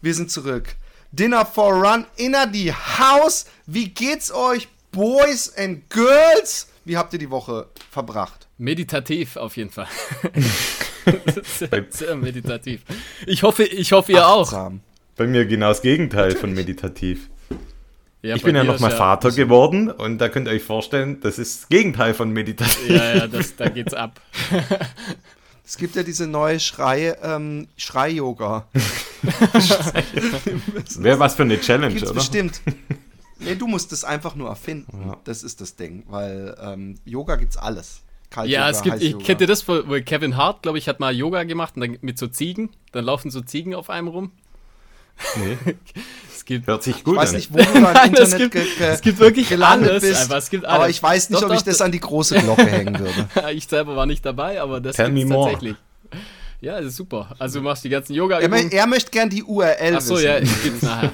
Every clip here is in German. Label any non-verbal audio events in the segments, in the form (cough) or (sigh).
Wir sind zurück. Dinner for Run inner die House. Wie geht's euch, Boys and Girls? Wie habt ihr die Woche verbracht? Meditativ auf jeden Fall. (laughs) sehr, sehr, meditativ. Ich hoffe, ich hoffe ihr Achtsam. auch. Bei mir genau das Gegenteil von meditativ. Ja, ich bin ja noch mal Vater geworden und da könnt ihr euch vorstellen, das ist das Gegenteil von meditativ. Ja, ja, das, da geht's ab. (laughs) Es gibt ja diese neue Schrei, ähm, Schrei-Yoga. (laughs) Wäre was für eine Challenge, Gibt's oder? Bestimmt. Nee, du musst es einfach nur erfinden. Ja. Das ist das Ding. Weil ähm, Yoga gibt's alles. Kalt ja, es gibt, ich kenne das, wo Kevin Hart, glaube ich, hat mal Yoga gemacht und dann mit so Ziegen. Dann laufen so Ziegen auf einem rum. Nee. (laughs) es gibt, Hört sich gut ich weiß nicht, wo du da im (laughs) Internet es gibt, es gibt wirklich alles, bist, es gibt alles. Aber ich weiß nicht, doch, ob doch, ich das an die große Glocke hängen würde. (laughs) ich selber war nicht dabei, aber das Tell gibt's tatsächlich. Ja, das ist super. Also du machst die ganzen yoga er, er möchte gern die URL Ach so, wissen. ja, ich gibt's nachher.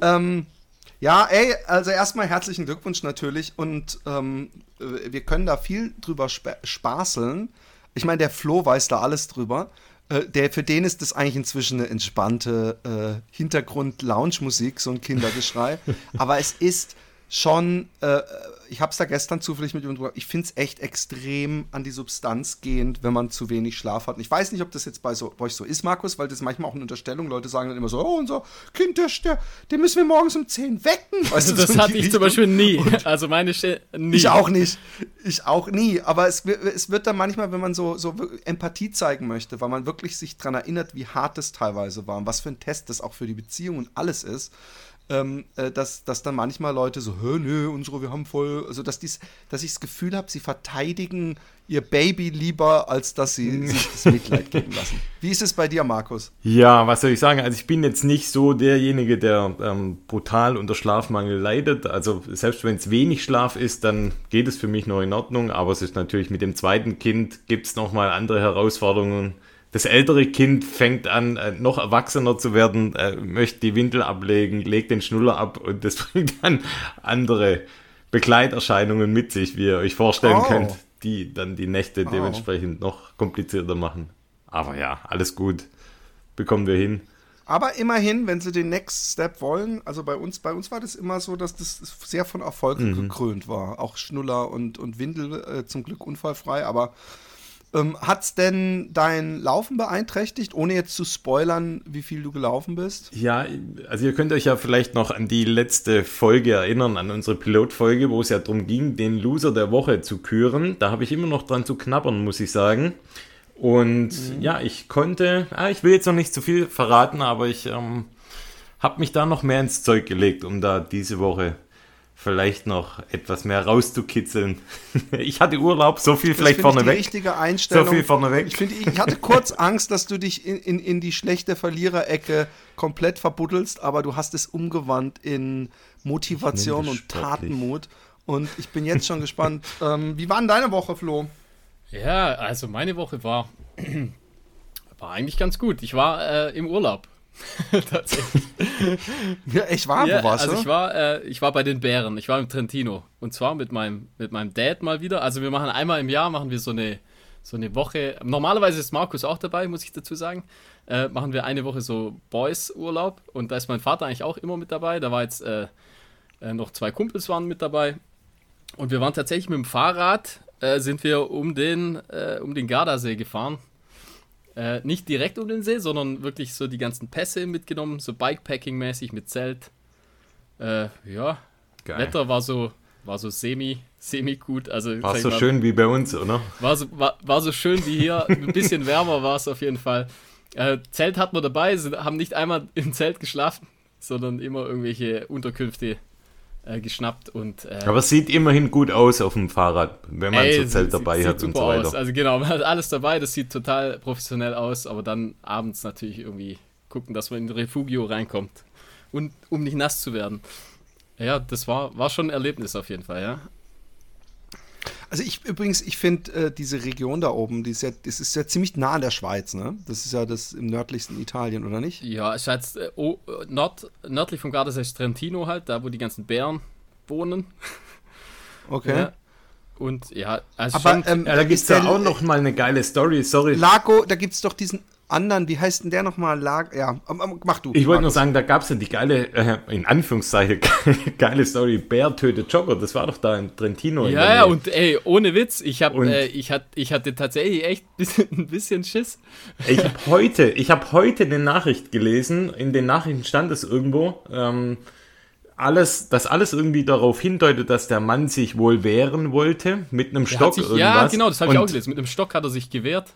ähm, ja, ey, also erstmal herzlichen Glückwunsch natürlich und ähm, wir können da viel drüber spaßeln. Ich meine, der Flo weiß da alles drüber. Äh, der, für den ist das eigentlich inzwischen eine entspannte äh, Hintergrund-Lounge-Musik, so ein Kindergeschrei. (laughs) Aber es ist schon, äh, ich habe es da gestern zufällig mit ihm drüber, ich finde es echt extrem an die Substanz gehend, wenn man zu wenig Schlaf hat. Und ich weiß nicht, ob das jetzt bei, so, bei euch so ist, Markus, weil das ist manchmal auch eine Unterstellung. Leute sagen dann immer so, oh, unser Kind, der, der, den müssen wir morgens um 10 wecken. Weißt also das so hatte ich Richtung. zum Beispiel nie. Und also meine Stelle, nie. Ich auch nicht. Ich auch nie. Aber es, es wird dann manchmal, wenn man so, so Empathie zeigen möchte, weil man wirklich sich daran erinnert, wie hart es teilweise war und was für ein Test das auch für die Beziehung und alles ist ähm, äh, dass, dass dann manchmal Leute so, hö, nö, unsere, wir haben voll, also dass, dies, dass ich das Gefühl habe, sie verteidigen ihr Baby lieber, als dass sie (laughs) sich das Mitleid geben lassen. Wie ist es bei dir, Markus? Ja, was soll ich sagen? Also ich bin jetzt nicht so derjenige, der ähm, brutal unter Schlafmangel leidet. Also selbst wenn es wenig Schlaf ist, dann geht es für mich noch in Ordnung. Aber es ist natürlich mit dem zweiten Kind gibt es nochmal andere Herausforderungen das ältere Kind fängt an, äh, noch erwachsener zu werden, äh, möchte die Windel ablegen, legt den Schnuller ab und das (laughs) bringt dann andere Begleiterscheinungen mit sich, wie ihr euch vorstellen oh. könnt, die dann die Nächte oh. dementsprechend noch komplizierter machen. Aber ja, alles gut. Bekommen wir hin. Aber immerhin, wenn sie den Next Step wollen, also bei uns, bei uns war das immer so, dass das sehr von Erfolg mhm. gekrönt war. Auch Schnuller und, und Windel äh, zum Glück unfallfrei, aber ähm, Hat es denn dein Laufen beeinträchtigt, ohne jetzt zu spoilern, wie viel du gelaufen bist? Ja, also ihr könnt euch ja vielleicht noch an die letzte Folge erinnern, an unsere Pilotfolge, wo es ja darum ging, den Loser der Woche zu küren. Da habe ich immer noch dran zu knabbern, muss ich sagen. Und mhm. ja, ich konnte, ah, ich will jetzt noch nicht zu viel verraten, aber ich ähm, habe mich da noch mehr ins Zeug gelegt, um da diese Woche vielleicht noch etwas mehr rauszukitzeln. (laughs) Ich hatte Urlaub, so viel das vielleicht vorneweg. Die richtige Einstellung. So viel vorneweg. Ich, finde, ich hatte kurz Angst, dass du dich in, in, in die schlechte Verliererecke komplett verbuddelst, aber du hast es umgewandt in Motivation und Tatenmut. Und ich bin jetzt schon gespannt. (laughs) Ähm, wie war denn deine Woche, Flo? Ja, also meine Woche war, (clears throat) war eigentlich ganz gut. Ich war äh, im Urlaub. (laughs) Tatsächlich. Ja, ich war, ja, wo warst also du? ich war, äh, ich war bei den Bären. Ich war im Trentino. Und zwar mit meinem, mit meinem Dad mal wieder. Also wir machen einmal im Jahr, machen wir so eine, so eine Woche. Normalerweise ist Markus auch dabei, muss ich dazu sagen. Äh, machen wir eine Woche so Boys-Urlaub. Und da ist mein Vater eigentlich auch immer mit dabei. Da war jetzt äh, äh noch zwei Kumpels waren mit dabei. Und wir waren tatsächlich mit dem Fahrrad, äh, sind wir um den, äh, um den Gardasee gefahren. Äh, nicht direkt um den See, sondern wirklich so die ganzen Pässe mitgenommen, so Bikepacking-mäßig mit Zelt. Äh, ja, Geil. Wetter war so, war so semi, semi gut. Also, war so mal, schön wie bei uns, oder? War so, war, war so schön wie hier. (laughs) Ein bisschen wärmer war es auf jeden Fall. Äh, Zelt hatten wir dabei, sind, haben nicht einmal im Zelt geschlafen, sondern immer irgendwelche Unterkünfte äh, geschnappt und. Äh, Aber es sieht immerhin gut aus auf dem Fahrrad, wenn man ey, so Zelt dabei sieht, hat und so weiter. Aus. Also genau, (laughs) man hat alles dabei, das sieht total professionell aus, aber dann abends natürlich irgendwie gucken, dass man in Refugio reinkommt. Und um nicht nass zu werden. Ja, das war, war schon ein Erlebnis auf jeden Fall, ja. Also ich übrigens, ich finde äh, diese Region da oben, die ist ja, das ist ja ziemlich nah an der Schweiz, ne? Das ist ja das im nördlichsten Italien, oder nicht? Ja, es halt äh, oh, nord, nördlich vom Gardasee ist Trentino halt, da wo die ganzen Bären wohnen. Okay. Ja. Und ja, also Aber schon, ähm, Ja, da gibt es ja auch noch mal eine geile Story. Sorry. Lago, da gibt es doch diesen anderen, wie heißt denn der nochmal? Lag ja, ähm, ähm, mach du. Ich wollte nur sagen, da gab es ja die geile, äh, in Anführungszeichen, (laughs) geile Story, Bär tötet Jogger. Das war doch da in Trentino. ja, ja, und ey, ohne Witz, ich, hab, Und- äh, ich, hat, ich hatte tatsächlich echt ein bisschen, (laughs) ein bisschen Schiss. Ich habe heute, ich habe heute eine Nachricht gelesen. In den Nachrichten stand es irgendwo, ähm, alles, dass alles irgendwie darauf hindeutet, dass der Mann sich wohl wehren wollte mit einem Stock hat sich, irgendwas. ja, genau, das habe ich auch gelesen. Mit einem Stock hat er sich gewehrt.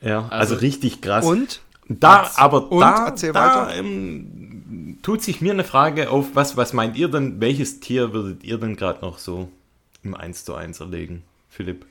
Ja, also, Also- richtig krass. Und? Da, aber Und? da, Erzähl da weiter. ähm, tut sich mir eine Frage auf, was, was meint ihr denn, welches Tier würdet ihr denn gerade noch so im 1 zu 1 erlegen, Philipp?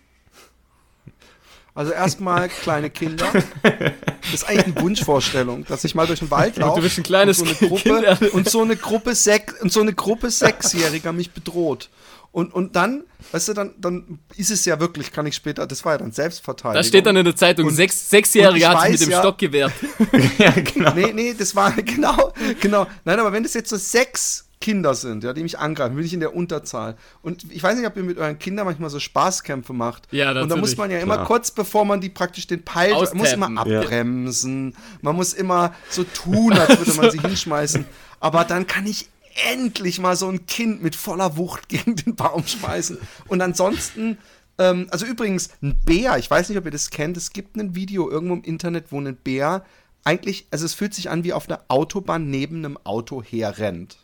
Also erstmal kleine Kinder. Das ist eigentlich eine Wunschvorstellung, dass ich mal durch den Wald laufe. du bist ein kleines und so eine Gruppe und so eine Gruppe sech, und so eine Gruppe Sechsjähriger mich bedroht. Und, und dann, weißt du, dann, dann ist es ja wirklich, kann ich später, das war ja dann Selbstverteidigung. Da steht dann in der Zeitung, Und- sechs, und Sechsjährige ich hat mit dem ja- Stock gewehrt. (laughs) ja, genau. Nee, nee, das war (laughs) genau, genau. Nein, aber wenn das jetzt so sechs Kinder sind, ja, die mich angreifen, bin ich in der Unterzahl. Und ich weiß nicht, ob ihr mit euren Kindern manchmal so Spaßkämpfe macht. Ja, Und da natürlich. muss man ja immer Klar. kurz bevor man die praktisch den Peil, man muss immer Austappen. Ja. abbremsen. Man muss immer so tun, als würde man sie hinschmeißen. Aber dann kann ich endlich mal so ein Kind mit voller Wucht (laughs) gegen den Baum schmeißen. Und ansonsten, ähm, also übrigens, ein Bär, ich weiß nicht, ob ihr das kennt, es gibt ein Video irgendwo im Internet, wo ein Bär eigentlich, also es fühlt sich an wie auf einer Autobahn neben einem Auto herrennt.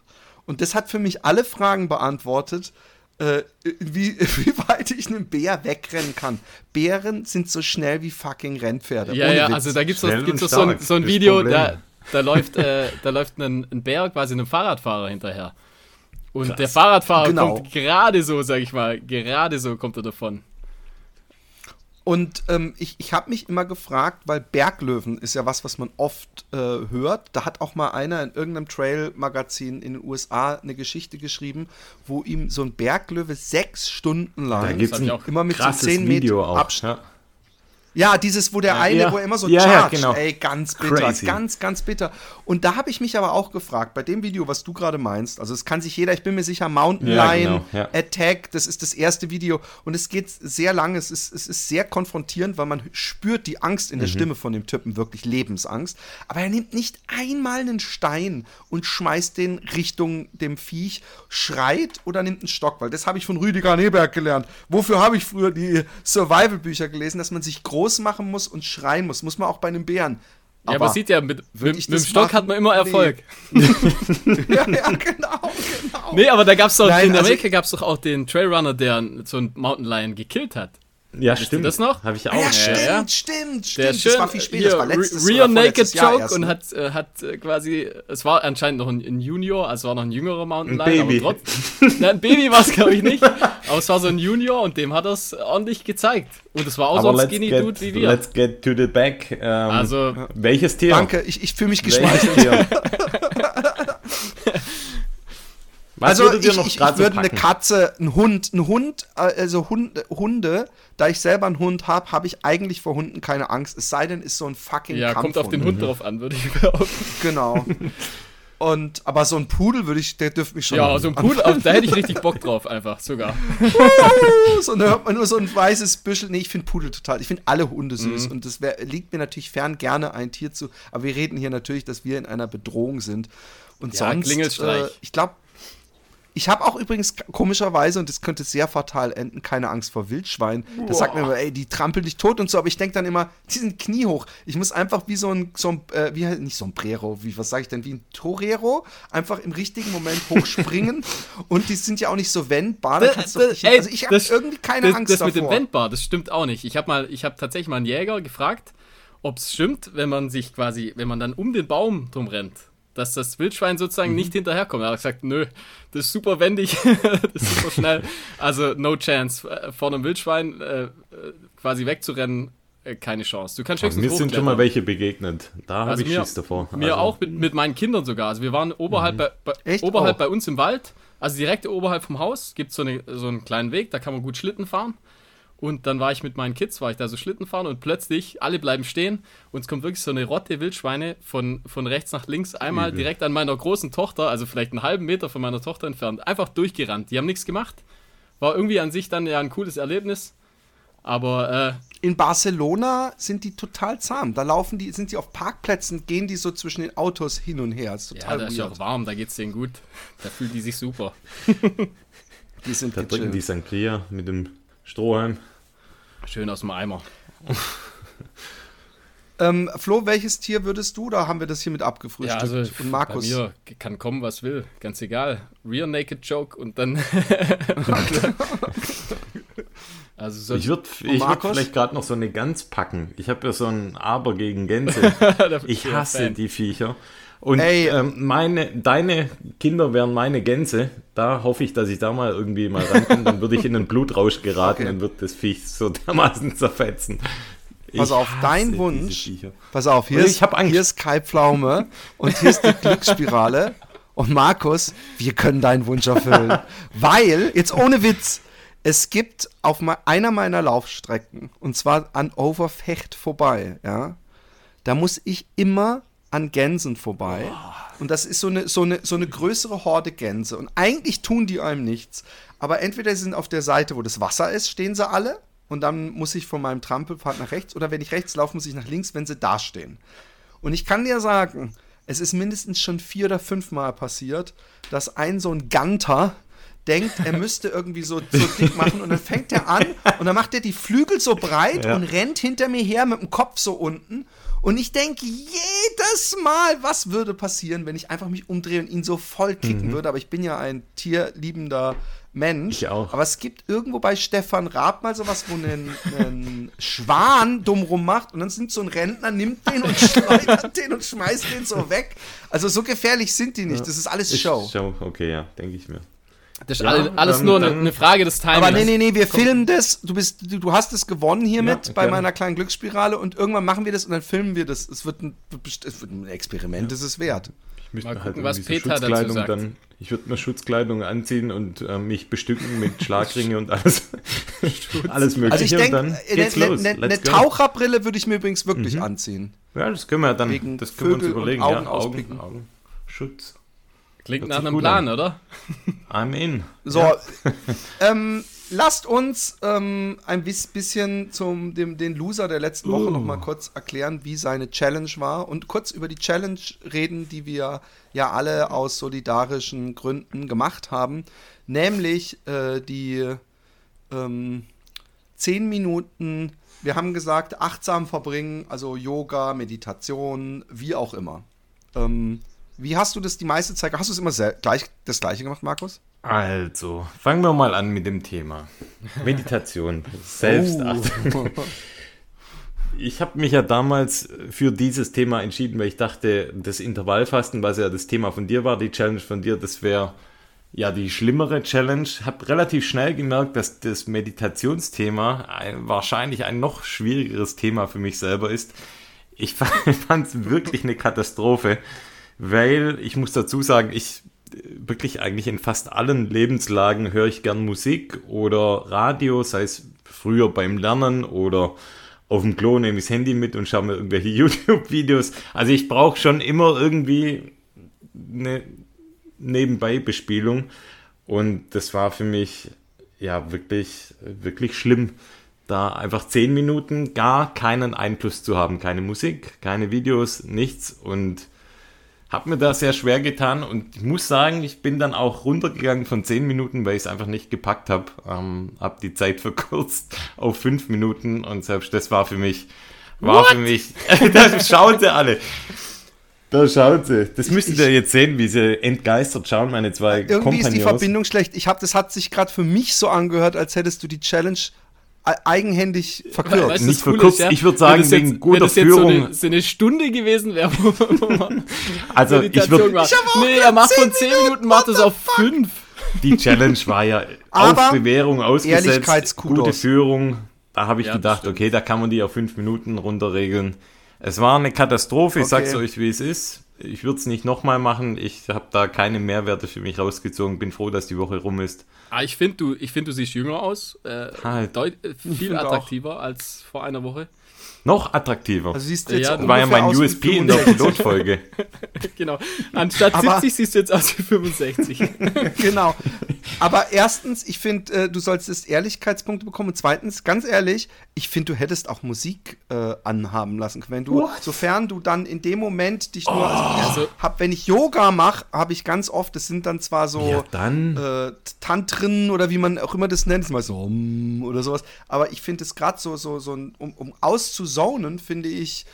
Und das hat für mich alle Fragen beantwortet, äh, wie, (laughs) wie weit ich einen Bär wegrennen kann. Bären sind so schnell wie fucking Rennpferde. Ja, ja, Witz. also da gibt es so ein, so ein Video, da, da läuft, äh, da läuft ein, ein Bär quasi einem Fahrradfahrer hinterher. Und der Fahrradfahrer Genau. kommt gerade so, sag ich mal, gerade so kommt er davon. Und ähm, ich, ich habe mich immer gefragt, weil Berglöwen ist ja was, was man oft äh, hört. Da hat auch mal einer in irgendeinem Trail-Magazin in den USA eine Geschichte geschrieben, wo ihm so ein Berglöwe sechs Stunden lang immer mit so krasses 10 Video Meter. Abstand. Ja. Ja, dieses, wo der eine, ja. wo er immer so Ja, ja, chargt, genau. ey, ganz bitter, Crazy. ganz, ganz bitter. Und da habe ich mich aber auch gefragt, bei dem Video, was du gerade meinst, also es kann sich jeder, ich bin mir sicher, Mountain Ja, Lion, genau, ja. Attack, das ist das erste Video und es geht sehr lang, es ist, es ist sehr konfrontierend, weil man spürt die Angst in Mhm. der Stimme von dem Typen, wirklich Lebensangst, aber er nimmt nicht einmal einen Stein und schmeißt den Richtung dem Viech, schreit oder nimmt einen Stock, weil das habe ich von Rüdiger Neberg gelernt. Wofür habe ich früher die Survival-Bücher gelesen, dass man sich groß machen muss und schreien muss, muss man auch bei einem Bären. ja, aber sieht ja, mit, mit, mit dem Stock machen? hat man immer Nee. Erfolg. (laughs) ja, ja, genau, genau. Nee, aber da gab's doch, Nein, in also- Amerika gab's doch auch den Trailrunner, der so einen Mountain Lion gekillt hat. Ja, ihr stimmt. das noch? Habe ich auch. Ah, ja, Ja, stimmt, ja. stimmt, stimmt. Der das schön war viel später, hier, das war letztes Rear oder Naked Jahr Choke erst, und hat, äh, hat äh, quasi, es war anscheinend noch ein, ein Junior, also war noch ein jüngerer Mountain Ein Lion, Baby. aber trotzdem, Nein, ein Baby war es glaube ich nicht, aber es war so ein Junior und dem hat er es ordentlich gezeigt und es war auch so Aber ein let's Skinny get, Dude wie wir. let's get to the back. Ähm, Also, welches Tier? Danke, ich, ich fühle mich geschmeichelt. (laughs) Was Also ich, noch ich, ich gerade so würde eine? Katze, ein Hund, ein Hund, äh, also Hund, Hunde, da ich selber einen Hund habe, habe ich eigentlich vor Hunden keine Angst. Es sei denn, ist so ein fucking ja, kommt auf den Kampfhund. Hund drauf an, würde ich behaupten. (laughs) Genau. Und aber so ein Pudel würde ich, der dürfte mich schon. Ja, so ein Pudel, auf- da hätte ich richtig Bock drauf, einfach sogar. (laughs) so, da hört man nur so ein weißes Büschel. Nee, ich finde Pudel total. Ich finde alle Hunde süß. Mhm. Und das wär, liegt mir natürlich fern, gerne ein Tier zu. Aber wir reden hier natürlich, dass wir in einer Bedrohung sind. Und Ja, sonst. Klingelstreich. Äh, ich glaube. Ich habe auch übrigens komischerweise, und das könnte sehr fatal enden, keine Angst vor Wildschwein. Das sagt mir immer, ey, die trampeln dich tot und so, aber ich denke dann immer, die sind kniehoch. Ich muss einfach wie so ein, so ein äh, wie, nicht so ein Brero, wie, was sage ich denn, wie ein Torero, einfach im richtigen Moment hochspringen. (laughs) und die sind ja auch nicht so wendbar. Da kannst du nicht, Ey, also ich habe das- irgendwie keine das, Angst das davor. mit dem Wendbar, das stimmt auch nicht. Ich habe mal, ich habe tatsächlich mal einen Jäger gefragt, ob es stimmt, wenn man sich quasi, wenn man dann um den Baum drum rennt, dass das Wildschwein Mhm. sozusagen nicht hinterherkommt. Er hat gesagt, nö, das ist super wendig, (laughs) das ist super schnell. Also no chance. Äh, Vor einem Wildschwein äh, äh, quasi wegzurennen, äh, keine Chance. Du kannst höchstens Mir sind schon mal welche begegnet. Da habe Also ich mir- Schiss davor. Mir also, auch mit, mit meinen Kindern sogar. Also wir waren oberhalb, bei, bei, Echt? oberhalb bei uns im Wald, also direkt oberhalb vom Haus, gibt so es so einen kleinen Weg, da kann man gut Schlitten fahren. Und dann war ich mit meinen Kids, war ich da so Schlitten fahren und plötzlich, alle bleiben stehen und es kommt wirklich so eine Rotte Wildschweine von, von rechts nach links, einmal Übel. direkt an meiner großen Tochter, also vielleicht einen halben Meter von meiner Tochter entfernt, einfach durchgerannt. Die haben nichts gemacht. war irgendwie an sich dann ja ein cooles Erlebnis. Aber äh, in Barcelona sind die total zahm. Da laufen die, sind die auf Parkplätzen, gehen die so zwischen den Autos hin und her. Das ist total ja, da ist ja auch warm, da geht's denen gut. Da fühlen die sich super. (laughs) die sind da trinken die Sangria mit dem Strohhalm. Schön aus dem Eimer. ähm, Flo, welches Tier würdest du? Da haben wir das hier mit abgefrühstückt. Ja, also und Markus. Bei mir kann kommen, was will. Ganz egal. Rear Naked Joke und dann. (laughs) Also so ich würde würd vielleicht gerade noch so eine Gans packen. Ich habe ja so ein Aber gegen Gänse. (laughs) ich hasse die Viecher. Und ähm, meine, deine Kinder wären meine Gänse. Da hoffe ich, dass ich da mal irgendwie mal rankomme. Dann würde ich in einen Blutrausch geraten okay. und würde das Viech so dermaßen zerfetzen. Pass auf, dein Wunsch. Pass auf, hier, ist, hier ist Kai Pflaume und hier ist die Glücksspirale. Und Markus, wir können deinen Wunsch erfüllen. Weil, jetzt ohne Witz, es gibt auf einer meiner Laufstrecken, und zwar an Overfecht vorbei, ja, da muss ich immer an Gänsen vorbei. Und das ist so eine, so, eine, so eine größere Horde Gänse. Und eigentlich tun die einem nichts. Aber entweder sie sind auf der Seite, wo das Wasser ist, stehen sie alle. Und dann muss ich von meinem Trampelpfad nach rechts. Oder wenn ich rechts laufe, muss ich nach links, wenn sie da stehen. Und ich kann dir sagen, es ist mindestens schon vier oder fünf Mal passiert, dass ein so ein Ganter denkt, er müsste irgendwie so, so dick machen und dann fängt er an und dann macht er die Flügel so breit ja. und rennt hinter mir her mit dem Kopf so unten. Und ich denke jedes Mal, was würde passieren, wenn ich einfach mich umdrehe und ihn so voll kicken mhm. würde. Aber ich bin ja ein tierliebender Mensch. Ich auch. Aber es gibt irgendwo bei Stefan Raab mal sowas, wo ein, ein Schwan dumm rummacht und dann sind so ein Rentner, nimmt den und (laughs) schleudert den und schmeißt den so weg. Also so gefährlich sind die nicht. Das ist alles Show. Show, okay, ja, denke ich mir. Das ist ja, alles dann, nur eine, eine, Frage des Timings. Aber nee, nee, nee, wir filmen das. Du, bist, du, du hast es gewonnen hiermit ja, bei meiner kleinen Glücksspirale und irgendwann machen wir das und dann filmen wir das. Es wird ein, es wird ein Experiment, ja. ist es wert. Ich müsste Mal halt gucken, halt was Peter dazu sagt. Dann, ich würde mir Schutzkleidung anziehen und äh, mich bestücken mit Schlagringe und alles. alles mögliche. Also ich denke, eine ne, ne, ne Taucherbrille würde ich mir übrigens wirklich mhm. anziehen. Ja, das können wir dann, Wegen das können Vögel wir uns überlegen. Augen, ja, Augen, Augen, Schutz. Klingt nach einem Plan, an. oder? I'm in. So, ja. (laughs) ähm, lasst uns ähm, ein bisschen zum dem, den Loser der letzten uh. Woche noch mal kurz erklären, wie seine Challenge war und kurz über die Challenge reden, die wir ja alle aus solidarischen Gründen gemacht haben, nämlich äh, die ähm, 10 Minuten, wir haben gesagt, achtsam verbringen, also Yoga, Meditation, wie auch immer. Ähm, wie hast du das die meiste Zeit? Hast du es immer gleich, das gleiche gemacht, Markus? Also, fangen wir mal an mit dem Thema. Meditation, (laughs) Selbstachtung. Oh. Ich habe mich ja damals für dieses Thema entschieden, weil ich dachte, das Intervallfasten, was ja das Thema von dir war, die Challenge von dir, das wäre ja die schlimmere Challenge. Habe relativ schnell gemerkt, dass das Meditationsthema ein, wahrscheinlich ein noch schwierigeres Thema für mich selber ist. Ich (laughs) fand es wirklich eine Katastrophe weil ich muss dazu sagen, ich wirklich eigentlich in fast allen Lebenslagen höre ich gern Musik oder Radio, sei es früher beim Lernen oder auf dem Klo nehme ich das Handy mit und schaue mir irgendwelche (laughs) YouTube-Videos. Also ich brauche schon immer irgendwie eine Nebenbei-Bespielung und das war für mich ja wirklich, wirklich schlimm, da einfach zehn Minuten gar keinen Einfluss zu haben. Keine Musik, keine Videos, nichts und habe mir da sehr schwer getan und ich muss sagen, ich bin dann auch runtergegangen von 10 Minuten, weil ich es einfach nicht gepackt habe. Ähm, habe die Zeit (laughs) verkürzt auf 5 Minuten und selbst das war für mich, war What? für mich, (laughs) da schauen sie alle. Da schauen sie. Das müsstet ihr jetzt sehen, wie sie entgeistert schauen, meine zwei Irgendwie Kompagnons. ist die Verbindung schlecht. Ich habe, das hat sich gerade für mich so angehört, als hättest du die Challenge eigenhändig verkürzt. Weißt, nicht verkürzt, ja? ich würde sagen, wegen jetzt, guter das Führung. So eine, so eine, Stunde gewesen wäre, wo, man (laughs) also ich würde. Nee, er macht von 10 Minuten, macht es auf 5. Die Challenge war ja (laughs) Aber auf Bewährung ausgesetzt, gute Führung. Da habe ich ja, gedacht, okay, da kann man die auf 5 Minuten runterregeln. Es war eine Katastrophe, ich okay. sag's euch, wie es ist. Ich würde es nicht nochmal machen. Ich habe da keine Mehrwerte für mich rausgezogen. Bin froh, dass die Woche rum ist. Ah, ich finde, du, ich find, du siehst jünger aus. Äh, Halt. deut- äh, viel find auch. attraktiver als vor einer Woche. Noch attraktiver. Also siehst du Ja, jetzt das das war ja mein USP in der 65. Pilotfolge. (laughs) genau. Anstatt Aber- 70 siehst du jetzt aus wie 65. (laughs) genau. Aber erstens, ich finde, äh, du solltest Ehrlichkeitspunkte bekommen. Und zweitens, ganz ehrlich, ich finde, du hättest auch Musik äh, anhaben lassen können. Wenn du, sofern du dann in dem Moment dich nur, also, ich Also- hab, wenn ich Yoga mache, habe ich ganz oft, das sind dann zwar so Ja, dann. äh, Tantren oder wie man auch immer das nennt, ist mal so um, oder sowas. Aber ich finde es gerade so, so, so um, um auszusonen, finde ich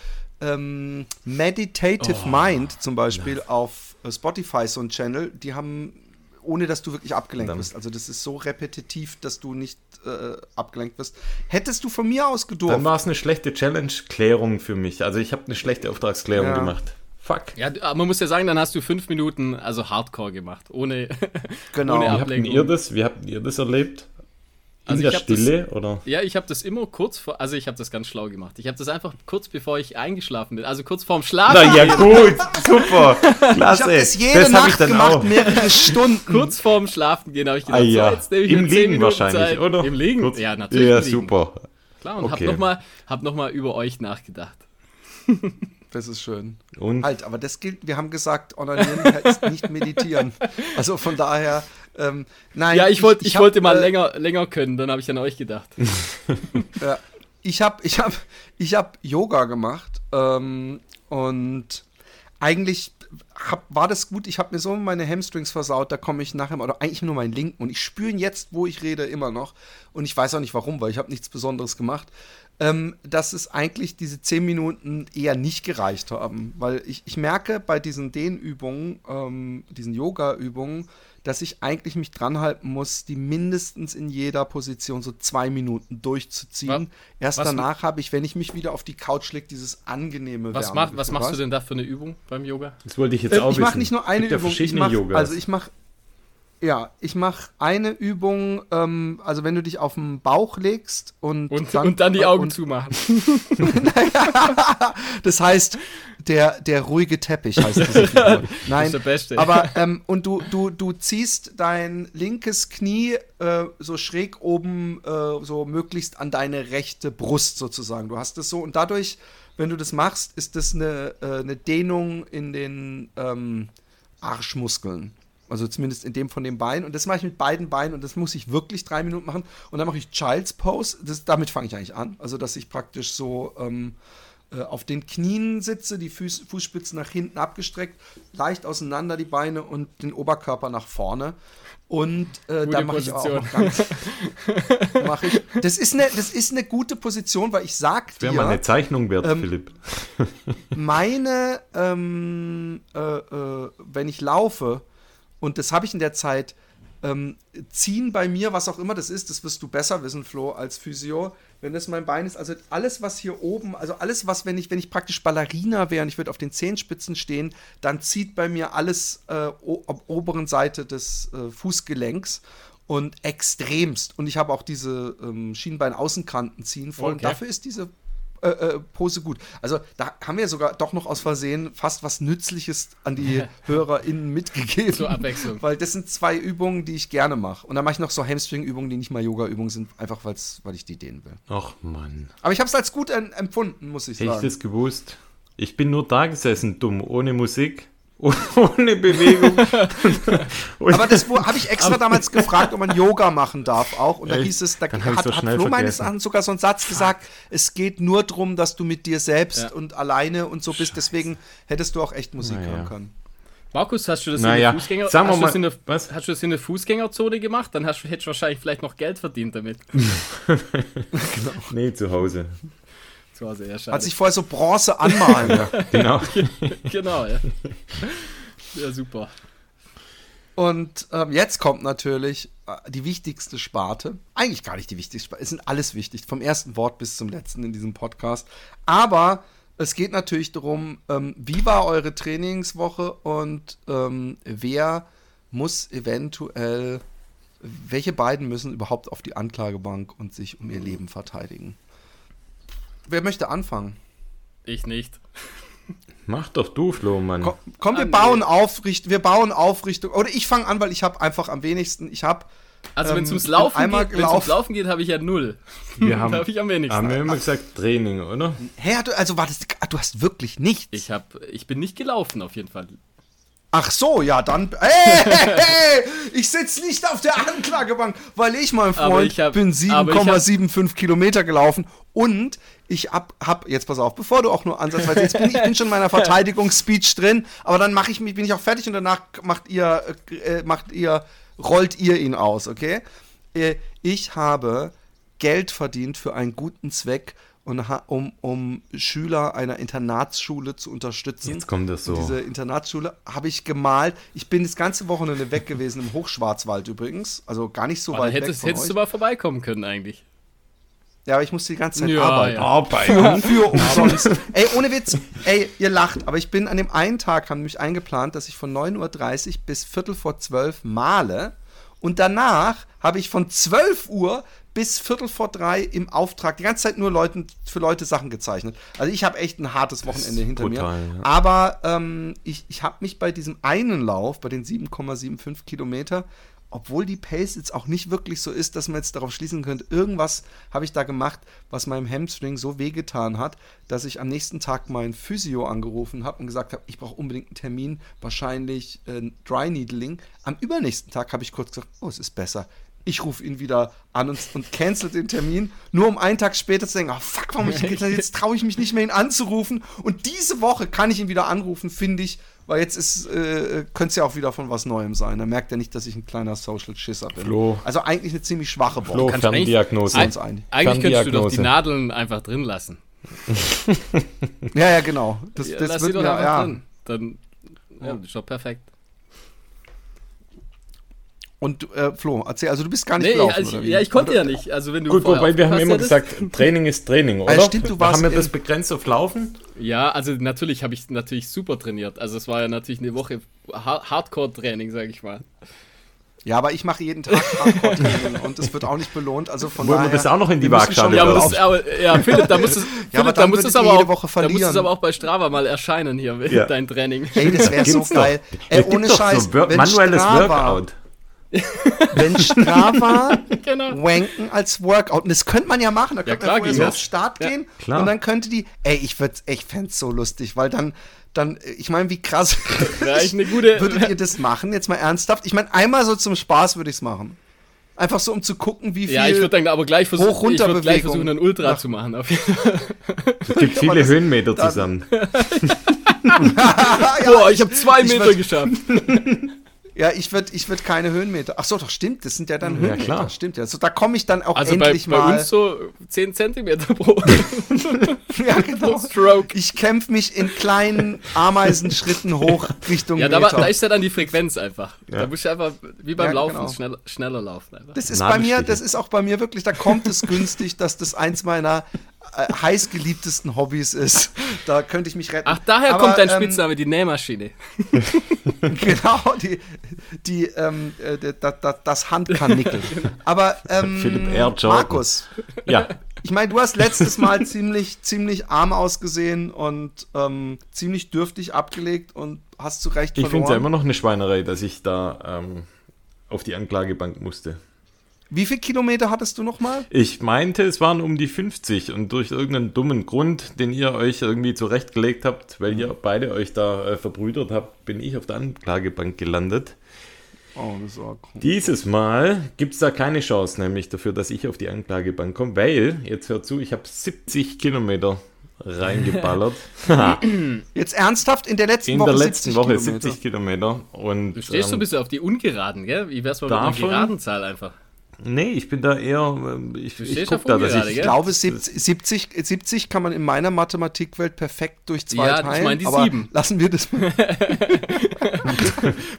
ähm, Meditative Mind zum Beispiel auf äh, Spotify so ein Channel, die haben, ohne dass du wirklich abgelenkt Verdammt. wirst. Also das ist so repetitiv, dass du nicht äh, abgelenkt wirst. Hättest du von mir aus gedurft. Dann war es eine schlechte Challenge-Klärung für mich. Also ich habe eine schlechte Auftragsklärung Ja. gemacht. Fuck. ja, man muss ja sagen, dann hast du fünf Minuten, also Hardcore gemacht. Ohne. (laughs) genau. ohne Wie Ab- habt Ablenkung. ihr das? Wie habt ihr das erlebt? In Also der ich hab das- Stille oder? Ja, ich habe das immer kurz vor, also ich habe das ganz schlau gemacht. Ich habe das einfach kurz bevor ich eingeschlafen bin, also kurz vorm Schlafen. Na ja, gut, super, (laughs) ich klasse. habe das jede hab Nacht gemacht, mehrere Stunden. Kurz vorm Schlafen gehen habe ich gedacht, Ah ja, so, jetzt nehme ich im mir 10 Liegen wahrscheinlich, Zeit. oder? Im Liegen? Kurz- Ja, natürlich. Ja, super. Klar, und Okay. hab nochmal hab noch mal über euch nachgedacht. (laughs) Das ist schön. Und Halt, aber das gilt, wir haben gesagt, onanieren (laughs) heißt nicht meditieren. Also von daher, ähm, nein. Ja, ich, wollte ich, hab, wollte mal äh, länger, länger können, dann habe ich an euch gedacht. (laughs) Ja, ich habe ich hab, ich hab Yoga gemacht ähm, und eigentlich hab, war das gut. Ich habe mir so meine Hamstrings versaut, da komme ich nachher, oder eigentlich nur meinen linken und ich spüre ihn jetzt, wo ich rede, immer noch. Und ich weiß auch nicht warum, weil ich habe nichts Besonderes gemacht. Ähm, dass es eigentlich diese 10 Minuten eher nicht gereicht haben. Weil ich, ich merke bei diesen Dehnübungen, ähm, diesen Yoga-Übungen, dass ich eigentlich mich dran halten muss, die mindestens in jeder Position so zwei Minuten durchzuziehen. Wa- Erst was- danach habe ich, wenn ich mich wieder auf die Couch lege, dieses angenehme Was, Wärmegefühl, mach, was machst du weißt? denn da für eine Übung beim Yoga? das wollte ich jetzt Äh, auch ich mache wissen. nicht nur eine Übung. Ich mach, also ich mache ja, ich mache eine Übung, ähm, also wenn du dich auf den Bauch legst und, Und dann, und dann die Augen und, zumachen. (laughs) Das heißt, der, der ruhige Teppich heißt diese (laughs) Figur. Nein, der Beste. aber ähm, und du, du, du ziehst dein linkes Knie äh, so schräg oben, äh, so möglichst an deine rechte Brust sozusagen. Du hast es so und dadurch, wenn du das machst, ist das eine, äh, eine Dehnung in den ähm, Arschmuskeln. Also zumindest in dem von dem Bein. Und das mache ich mit beiden Beinen und das muss ich wirklich drei Minuten machen. Und dann mache ich Child's Pose. Das, damit fange ich eigentlich an. Also, dass ich praktisch so ähm, äh, auf den Knien sitze, die Fuß, Fußspitzen nach hinten abgestreckt, leicht auseinander die Beine und den Oberkörper nach vorne. Und äh, da mache ich auch noch ganz. (laughs) mach ich, das, ist eine, das ist eine gute Position, weil ich sag dir Wäre mal eine Zeichnung wert, Ähm, Philipp. meine, ähm, äh, äh, wenn ich laufe, und das habe ich in der Zeit, ähm, ziehen bei mir, was auch immer das ist, das wirst du besser wissen, Flo, als Physio, wenn das mein Bein ist, also alles, was hier oben, also alles, was, wenn ich, wenn ich praktisch Ballerina wäre und ich würde auf den Zehenspitzen stehen, dann zieht bei mir alles äh, o ab oberen Seite des äh, Fußgelenks und extremst. Und ich habe auch diese ähm, Schienbein-Außenkanten ziehen voll. Und Okay. dafür ist diese äh, äh, Pose gut. Also da haben wir sogar doch noch aus Versehen fast was Nützliches an die (laughs) HörerInnen mitgegeben. Zur Abwechslung. Weil das sind zwei Übungen, die ich gerne mache. Und dann mache ich noch so Hamstring-Übungen, die nicht mal Yoga-Übungen sind, einfach weil's, weil ich die dehnen will. Ach Mann. Aber ich habe es als gut en- empfunden, muss ich Hätte ich sagen. das gewusst? Ich bin nur da gesessen, dumm, ohne Musik, (laughs) ohne Bewegung. (laughs) Aber das habe ich extra damals gefragt, ob man Yoga machen darf auch. Und da Echt? hieß es, da hat, so hat schnell Flo meines vergessen. Erachtens sogar so einen Satz gesagt, es geht nur darum, dass du mit dir selbst Ja. und alleine und so bist. Deswegen hättest du auch echt Musik Naja. hören können. Markus, hast du das Naja, in der Fußgänger sagen wir hast du das mal- in der, was? Hast du das in der Fußgängerzone gemacht? Dann hast, du- hättest du wahrscheinlich vielleicht noch Geld verdient damit. (laughs) nee, zu Hause. Das war sehr schade. Hat sich vorher so Bronze anmalen. (laughs) Genau. (laughs) genau, ja. Ja, super. Und ähm, jetzt kommt natürlich äh, die wichtigste Sparte. Eigentlich gar nicht die wichtigste Sparte. Es sind alles wichtig, vom ersten Wort bis zum letzten in diesem Podcast. Aber es geht natürlich darum, ähm, wie war eure Trainingswoche und ähm, wer muss eventuell, welche beiden müssen überhaupt auf die Anklagebank und sich um ihr Leben verteidigen? Wer möchte anfangen? Ich nicht. Mach doch du, Flo, Mann. Komm, komm wir Ah, nee. bauen auf, wir bauen auf Richtung. Oder ich fange an, weil ich habe einfach am wenigsten. Ich habe Also wenn es Ähm, ums Laufen geht, ums gelaufen. Laufen geht, habe ich ja null. Wir haben, (laughs) da habe ich am wenigsten. haben wir immer gesagt Training, oder? Hä, du, also war das, du hast wirklich nichts. Ich hab, ich bin nicht gelaufen auf jeden Fall. Ach so, ja, dann. (laughs) Hey, hey, hey, ich sitze nicht auf der Anklagebank, weil ich, mein Freund, ich hab- bin aber ich hab- 7,75 Kilometer gelaufen und ich hab, hab, jetzt pass auf, bevor du auch nur ansatzweise, jetzt bin ich, ich bin schon in meiner Verteidigungsspeech drin, aber dann mache ich mich, bin ich auch fertig und danach macht ihr, äh, macht ihr, rollt ihr ihn aus, okay? Äh, ich habe Geld verdient für einen guten Zweck und ha- um, um Schüler einer Internatsschule zu unterstützen. Jetzt kommt das so. Und Diese Internatsschule habe ich gemalt. Ich bin das ganze Wochenende weg gewesen im Hochschwarzwald übrigens. Also gar nicht so Aber dann weit weg hättest, von hättest euch. du mal vorbeikommen können eigentlich. Ja, aber ich musste die ganze Zeit Ja, arbeiten. ja. Arbeiten. Für (laughs) umsonst. ey, ohne Witz. Ey, ihr lacht. Aber ich bin an dem einen Tag, haben mich eingeplant, dass ich von 9.30 Uhr bis Viertel vor 12 male. Und danach habe ich von 12 Uhr bis Viertel vor drei im Auftrag die ganze Zeit nur Leuten, für Leute Sachen gezeichnet. Also ich habe echt ein hartes Wochenende hinter brutal, mir. ja. Aber ähm, ich, ich habe mich bei diesem einen Lauf, bei den 7,75 Kilometer, obwohl die Pace jetzt auch nicht wirklich so ist, dass man jetzt darauf schließen könnte, irgendwas habe ich da gemacht, was meinem Hamstring so wehgetan hat, dass ich am nächsten Tag meinen Physio angerufen habe und gesagt habe, ich brauche unbedingt einen Termin, wahrscheinlich äh, Dry Needling. Am übernächsten Tag habe ich kurz gesagt, oh, es ist besser. Ich rufe ihn wieder an und, und cancel den Termin, nur um einen Tag später zu denken, oh fuck, warum ich, (laughs) jetzt traue ich mich nicht mehr, ihn anzurufen. Und diese Woche kann ich ihn wieder anrufen, finde ich, weil jetzt ist, äh, könnte es ja auch wieder von was Neuem sein. Da merkt er nicht, dass ich ein kleiner Social Schisser bin. Flo. Also eigentlich eine ziemlich schwache Woche. Flo, eigentlich- Ferndiagnose. uns einig. Eigentlich könntest du doch die. Nadeln einfach drin lassen. (laughs) Ja, ja, genau. Das, Ja, das lass wird sie doch einfach ja. drin. Dann ja, das ist doch perfekt. Und äh, Flo, erzähl, also du bist gar nicht Nee, gelaufen, also oder ich, wie? ja, ich konnte ja nicht. Also wenn du Gut, wobei wir haben immer gesagt, Training ist Training, oder? Ja, stimmt, du warst haben wir das begrenzt auf Laufen? Ja, also natürlich habe ich natürlich super trainiert. Also es war ja natürlich eine Woche Ha- Hardcore-Training, sage ich mal. Ja, aber ich mache jeden Tag Hardcore-Training und es wird auch nicht belohnt. Also von Wollen wir daher, das auch noch in die wir Waagschale schon Ja, das, aber ja, Philipp, da muss es, (laughs) Ja, aber Philipp, da es aber auch, da es aber auch bei Strava mal erscheinen hier, Ja. (laughs) dein Training. Ey, das wäre so geil. Ey, ohne Scheiß. So manuelles Strava, Workout. (laughs) Wenn Strava (laughs) genau. wanken als Workout. Und das könnte man ja machen. Da Ja, könnte klar man vorher so das. auf Start Ja, gehen klar. und dann könnte die. Ey, ich würde, ich fände es so lustig, weil dann, dann, ich meine, wie krass (laughs) Wäre eigentlich eine gute. würdet ihr das machen? Jetzt mal ernsthaft. Ich meine, einmal so zum Spaß würde ich es machen. Einfach so, um zu gucken, wie viel. Ja, ich würde dann aber gleich versuchen, ich würd gleich versuchen, einen Ultra Nach- zu machen. Auf jeden Fall. Es gibt viele das- Höhenmeter dann- zusammen. Ah, ja, Boah, ich habe zwei ich Meter würd- geschafft. Ja, ich würde ich würd keine Höhenmeter. Ach so, doch, stimmt. Das sind ja dann Höhenmeter. klar. Stimmt ja. So, da komme ich dann auch Also bei, endlich bei mal. uns so 10 Zentimeter pro, (laughs) ja, (laughs) genau. Stroke. Ich kämpfe mich in kleinen Ameisenschritten hoch Richtung Ja, da, Meter. da ist ja dann die Frequenz einfach. Ja. Da musst du einfach, wie beim Ja, Laufen, genau. schneller, schneller laufen einfach. Das ist bei mir, das ist auch bei mir wirklich, da kommt es günstig, dass das eins meiner heißgeliebtesten Hobbys ist. Da könnte ich mich retten. Ach, daher Aber, kommt dein ähm, Spitzname, die Nähmaschine. (laughs) Genau, die, die, ähm, äh, da, da, das Handkarnickel. Aber, ähm, Philipp R. Jordan. Markus, Ja, ich meine, du hast letztes Mal ziemlich, ziemlich arm ausgesehen und ähm, ziemlich dürftig abgelegt und hast zu Recht ich finde es ja verloren. immer noch eine Schweinerei, dass ich da ähm, auf die Anklagebank musste. Wie viele Kilometer hattest du nochmal? Ich meinte, es waren um die 50 und durch irgendeinen dummen Grund, den ihr euch irgendwie zurechtgelegt habt, weil ihr beide euch da äh, verbrüdert habt, bin ich auf der Anklagebank gelandet. Oh, das war cool. Dieses Mal gibt es da keine Chance, nämlich dafür, dass ich auf die Anklagebank komme, weil, jetzt hört zu, ich habe 70 Kilometer reingeballert. (laughs) (clears throat) Jetzt ernsthaft in der letzten In Woche der letzten 70 Woche Kilometer. 70 Kilometer. Und, Du stehst so ein ähm, bisschen auf die Ungeraden, gell? Wie wär's mal mit einer davon- geraden Zahl einfach? Nee, ich bin da eher, ähm, ich, ich guck auf da, dass Ungerade, ich, Ich glaube, 70, 70, 70 kann man in meiner Mathematikwelt perfekt durch zwei Ja, ich teilen. meine die aber sieben. Lassen wir das. (laughs)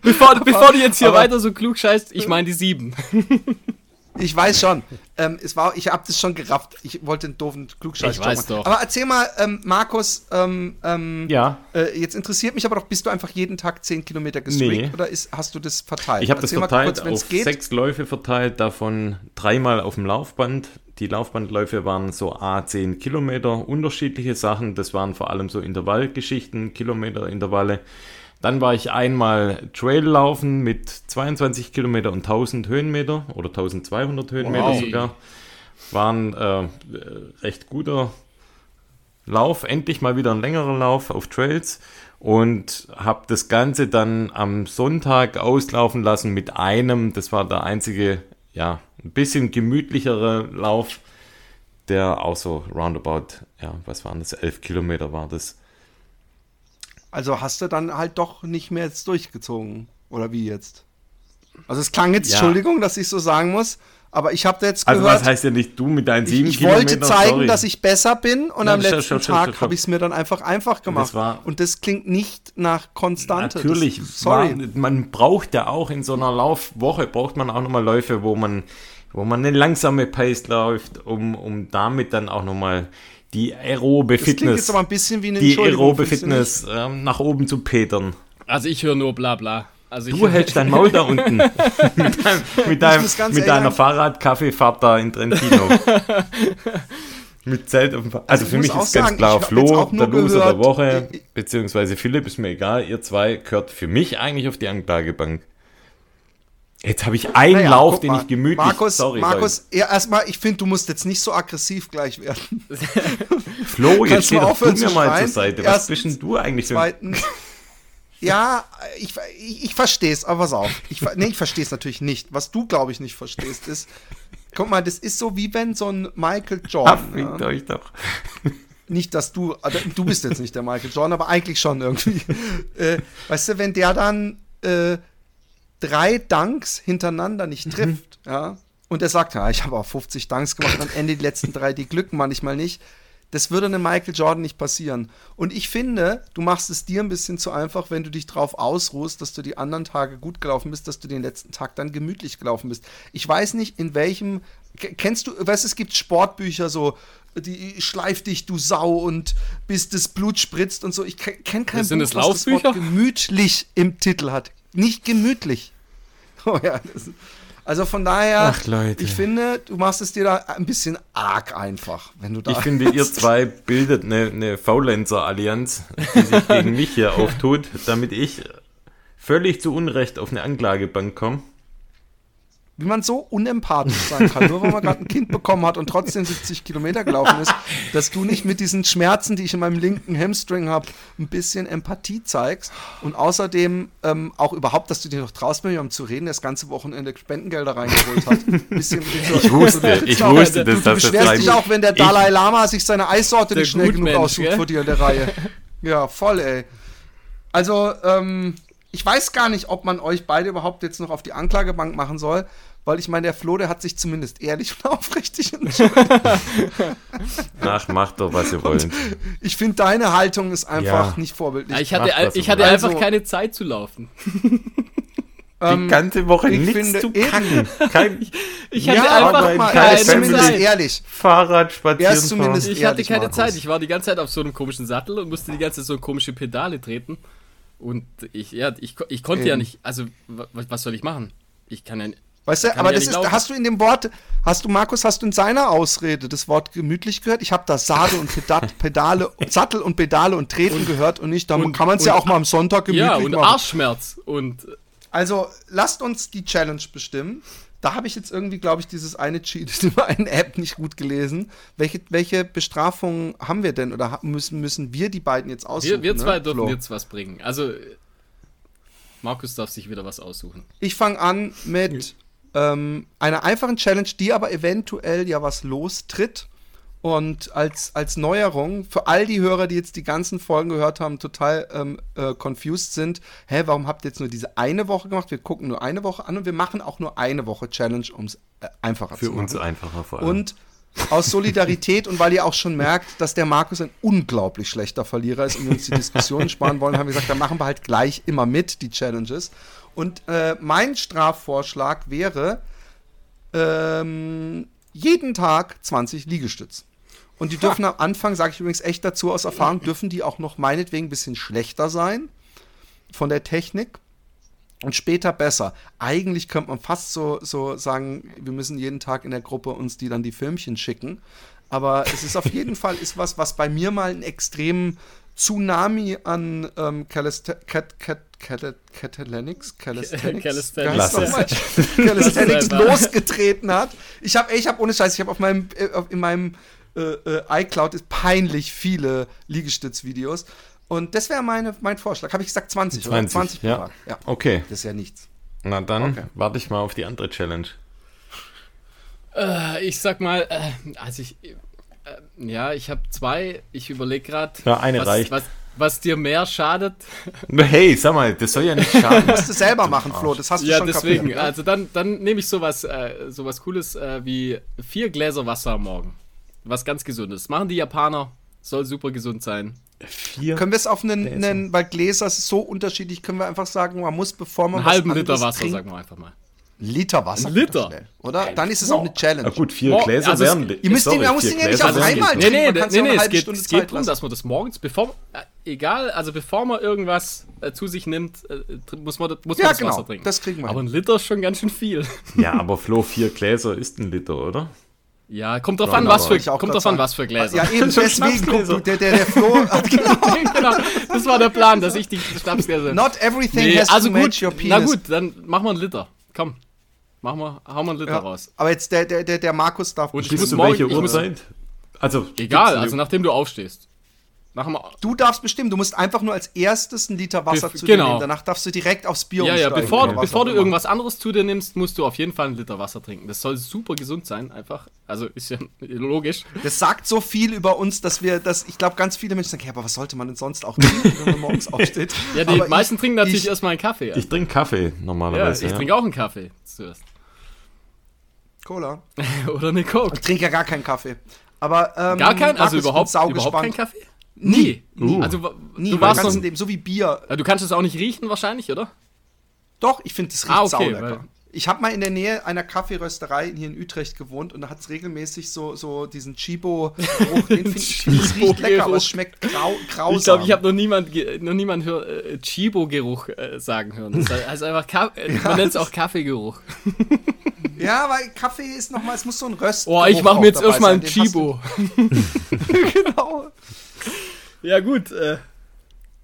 Bevor, bevor du jetzt hier aber- weiter so klug scheißt, ich meine die sieben. (laughs) Ich weiß schon. Ähm, es war, ich habe das schon gerafft. Ich wollte den doofen Klugscheiß Ich weiß doch. Aber erzähl mal, ähm, Markus, ähm, ähm, ja, äh, jetzt interessiert mich aber doch, bist du einfach jeden Tag 10 Kilometer gestreakt Nee. oder ist, hast du das verteilt? ich habe das verteilt kurz, auf geht. sechs Läufe verteilt, davon dreimal auf dem Laufband. Die Laufbandläufe waren so A10 Kilometer, unterschiedliche Sachen. Das waren vor allem so Intervallgeschichten, Kilometerintervalle. Dann war ich einmal Trail laufen mit 22 Kilometer und 1000 Höhenmeter oder 1200 Höhenmeter Wow. sogar. War ein äh, recht guter Lauf, endlich mal wieder ein längerer Lauf auf Trails und habe das Ganze dann am Sonntag auslaufen lassen mit einem, das war der einzige, ja, ein bisschen gemütlichere Lauf, der auch so roundabout, ja, was waren das, elf Kilometer war das. Also hast du dann halt doch nicht mehr jetzt durchgezogen. Oder wie jetzt? Also es klang jetzt, Ja. Entschuldigung, dass ich so sagen muss, aber ich habe jetzt Also gehört, was heißt ja nicht du mit deinen ich, sieben ich Kilometern? wollte zeigen, sorry. dass ich besser bin und Nein, am letzten stopp, stopp, Tag stopp, stopp. habe ich es mir dann einfach einfach gemacht. war- und das klingt nicht nach Konstante. Natürlich, Das, sorry. War, man braucht ja auch in so einer Laufwoche, braucht man auch nochmal Läufe, wo man, wo man eine langsame Pace läuft, um, um damit dann auch nochmal die aerobe das klingt Fitness, jetzt aber ein bisschen wie eine die aerobe? Fitness ähm, nach oben zu petern. Also ich höre nur bla bla. Also ich Du hältst dein Maul da (laughs) unten (laughs) mit, deinem, mit, ganz mit deiner Fahrrad-Kaffeefahrt da in Trentino. (laughs) mit Zelt auf dem Fahr- Also ich für mich ist ganz sagen, klar, hab jetzt Flo, der Loser der Woche, beziehungsweise Philipp, ist mir egal, ihr zwei gehört für mich eigentlich auf die Anklagebank. Jetzt habe ich einen Naja, Lauf, den mal, ich gemütlich. Markus, sorry, Markus ja, erstmal, ich finde, du musst jetzt nicht so aggressiv gleich werden. (laughs) Flo, jetzt steh doch du mir mal zur Seite. Was Erstens, bist denn du eigentlich Zweitens. Ja, ich, ich, ich verstehe es, aber pass auf. Ich, nee, ich verstehe es natürlich nicht. Was du, glaube ich, nicht verstehst, ist, guck mal, das ist so wie wenn so ein Michael Jordan. Fickt Ja, euch doch. nicht, dass du, also, du bist jetzt nicht der Michael Jordan, aber eigentlich schon irgendwie. Äh, weißt du, wenn der dann äh, drei Dunks hintereinander nicht trifft, ja, und er sagt, ja, ich habe auch 50 Dunks gemacht und am Ende die letzten drei, die glücken manchmal nicht. Das würde einem Michael Jordan nicht passieren. Und ich finde, du machst es dir ein bisschen zu einfach, wenn du dich drauf ausruhst, dass du die anderen Tage gut gelaufen bist, dass du den letzten Tag dann gemütlich gelaufen bist. Ich weiß nicht, in welchem. Ke- Kennst du, weißt du, es gibt Sportbücher so, die schleif dich, du Sau, und bis das Blut spritzt und so. Ich kenne kein Buch, es was das Wort gemütlich im Titel hat. Nicht gemütlich. (laughs) Oh ja, das, also von daher, Ach, Leute. ich finde, du machst es dir da ein bisschen arg einfach, wenn du da. Ich finde, ihr (laughs) zwei bildet eine, eine Faulenzer-Allianz, die sich gegen mich hier (laughs) auftut, damit ich völlig zu Unrecht auf eine Anklagebank komme. Wie man so unempathisch sein kann, nur weil man gerade ein Kind bekommen hat und trotzdem 70 Kilometer gelaufen ist, dass du nicht mit diesen Schmerzen, die ich in meinem linken Hamstring habe, ein bisschen Empathie zeigst und außerdem ähm, auch überhaupt, dass du dir noch traust, mit jemandem zu reden, der das ganze Wochenende Spendengelder reingeholt hat. Ein bisschen, Ich wusste, ich wusste, du, dass du das das beschwerst dich sein- auch, wenn der Dalai Lama sich seine Eissorte nicht schnell genug Gutmensch, aussucht gell? vor dir in der Reihe. Ja, voll, ey. Also, ähm, ich weiß gar nicht, ob man euch beide überhaupt jetzt noch auf die Anklagebank machen soll, weil ich meine, der Flo, der hat sich zumindest ehrlich (laughs) und aufrichtig entschuldigt. (laughs) Ach, macht doch, was ihr wollt. Ich finde, deine Haltung ist einfach Ja. nicht vorbildlich. Ja, ich hatte, Macht, ich hatte einfach Also- keine Zeit zu laufen. (laughs) Die ganze Woche ich nichts finde zu kacken. Kein Ich hatte ja, einfach mal, keine er ist zumindest ehrlich. Fahrrad spazieren. Er ist zumindest-. Ich hatte keine Markus. Zeit. Ich war die ganze Zeit auf so einem komischen Sattel und musste die ganze Zeit so komische Pedale treten. Und ich, ja, ich, ich konnte ja Eben. nicht. Also, wa- was soll ich machen? Ich kann ja. Weißt du, aber ja das ist, laufen. hast du in dem Wort, hast du, Markus, hast du in seiner Ausrede das Wort gemütlich gehört? Ich habe da Sadel und Peda (laughs) Pedale, Sattel und Pedale und Treten gehört und nicht, da und- kann man es ja und- auch mal am Sonntag gemütlich Ja, und machen. Arschschmerz. Und Also, lasst uns die Challenge bestimmen. Da habe ich jetzt irgendwie, glaube ich, dieses eine Cheat über eine App nicht gut gelesen. Welche, welche Bestrafungen haben wir denn oder müssen, müssen wir die beiden jetzt aussuchen? wir, wir zwei ne, dürfen Flo? jetzt was bringen. Also, Markus darf sich wieder was aussuchen. Ich fange an mit ähm, einer einfachen Challenge, die aber eventuell ja was lostritt. Und als, als Neuerung für all die Hörer, die jetzt die ganzen Folgen gehört haben, total ähm, äh, confused sind, hä, warum habt ihr jetzt nur diese eine Woche gemacht? Wir gucken nur eine Woche an und wir machen auch nur eine Woche Challenge, um es äh, einfacher Für zu machen. uns einfacher vor allem. Und aus Solidarität und weil ihr auch schon merkt, dass der Markus ein unglaublich schlechter Verlierer ist und wir uns die Diskussion sparen wollen, haben wir gesagt, dann machen wir halt gleich immer mit die Challenges. Und äh, mein Strafvorschlag wäre ähm, jeden Tag 20 Liegestütz. Und die dürfen am Anfang, sage ich übrigens echt dazu aus Erfahrung, dürfen die auch noch meinetwegen ein bisschen schlechter sein von der Technik und später besser. Eigentlich könnte man fast so, so sagen, wir müssen jeden Tag in der Gruppe uns die dann die Filmchen schicken. Aber es ist auf jeden (laughs) Fall ist was, was bei mir mal einen extremen Tsunami an ähm, Calist Cat Cat Cat Calisthenics, Calisthenics, (laughs) losgetreten hat. Ich habe, ich habe ohne Scheiß, ich habe auf meinem, äh, auf- in meinem äh, äh, iCloud ist peinlich viele Liegestützvideos. Und das wäre meine, mein Vorschlag. Habe ich gesagt 20, 20, oder? 20 pro ja. Ja. Okay, Das ist ja nichts. na dann Okay. warte ich mal auf die andere Challenge. Äh, ich sag mal, äh, also ich, ja, ich habe zwei. Ich überlege gerade, Ja, eine was, reicht. was, was dir mehr schadet. Hey, sag mal, das soll ja nicht (laughs) schaden. Musst du selber machen, Flo. Das hast du Ja, schon deswegen. kapiert. Also dann, dann nehme ich sowas, äh, sowas Cooles äh, wie vier Gläser Wasser am Morgen. Was ganz Gesundes. Machen die Japaner. Soll super gesund sein. Vier. Können wir es auf einen, einen, weil Gläser ist so unterschiedlich, können wir einfach sagen, man muss, bevor man Einen was halben Liter Wasser, trinkt, sagen wir einfach mal. Liter Wasser. Ein Liter? Schnell, oder? Dann ist es auch eine Challenge. Na gut, vier Boah, Gläser also wären. Ihr müsst den- man muss den ja nicht auf einmal gut. Nee, nee, Man nee, nee, es geht, Stunde es geht darum, dass man das morgens, bevor, äh, egal, also bevor man irgendwas äh, zu sich nimmt, äh, muss man, muss man Ja, das genau, Wasser trinken. das kriegen wir Aber ein Liter ist schon ganz schön viel. (laughs) Ja, aber Flo, vier Gläser ist ein Liter, oder? Ja, kommt drauf an, was für, kommt drauf an, was für Gläser. Ja, (laughs) eben Schon deswegen, du, der, der, der Flo (laughs) genau. genau, das war der Plan, dass ich die Schnapsgläser. Not everything Nee, has also to gut, match your penis. na gut, dann machen wir einen Liter. Komm, machen wir, hauen wir einen Liter Ja, raus. aber jetzt der, der, der, der Markus darf. Und ich muss zu morgen- ich muss- Uhrzeit? Also, Egal, also nachdem du aufstehst. Nach dem, Du darfst bestimmen, du musst einfach nur als erstes einen Liter Wasser Bef- zu dir genau. nehmen. Danach darfst du direkt aufs Bier ja, ja, umsteigen bevor, was bevor du irgendwas anderes zu dir nimmst, musst du auf jeden Fall einen Liter Wasser trinken. Das soll super gesund sein, einfach. Also ist ja (laughs) logisch. Das sagt so viel über uns, dass wir, dass ich glaube, ganz viele Menschen sagen, ja, aber was sollte man denn sonst auch trinken, wenn man morgens (laughs) aufsteht? Ja, die Aber meisten ich, trinken natürlich ich, erstmal einen Kaffee. Ja, Ich trinke Kaffee ja normalerweise. ich Ja, trinke auch einen Kaffee zuerst. Cola. (laughs) Oder eine Coke. Ich trinke ja gar keinen Kaffee. Aber ähm, Gar keinen? Also überhaupt, überhaupt keinen Kaffee? Nie. Uh. Also wa- Nie, du warst ganzen Leben, so wie Bier. Ja, du kannst es auch nicht riechen wahrscheinlich, oder? Doch, ich finde, das riecht Ah, okay, saulecker. weil- Ich habe mal in der Nähe einer Kaffeerösterei hier in Utrecht gewohnt und da hat es regelmäßig so, so diesen Chibo-Geruch. Den find ich, find, es riecht lecker, aber es schmeckt grau, grausam. Ich glaube, ich habe noch niemand, ge- noch niemand hör, äh, Chibo-Geruch äh, sagen hören. Das also einfach, Ka äh, man nennt es auch Kaffeegeruch. (laughs) Ja, weil Kaffee ist nochmal, es muss so ein Röst. Oh, ich mache mir jetzt erstmal ein Chibo. (laughs) Genau. Ja, gut. Äh,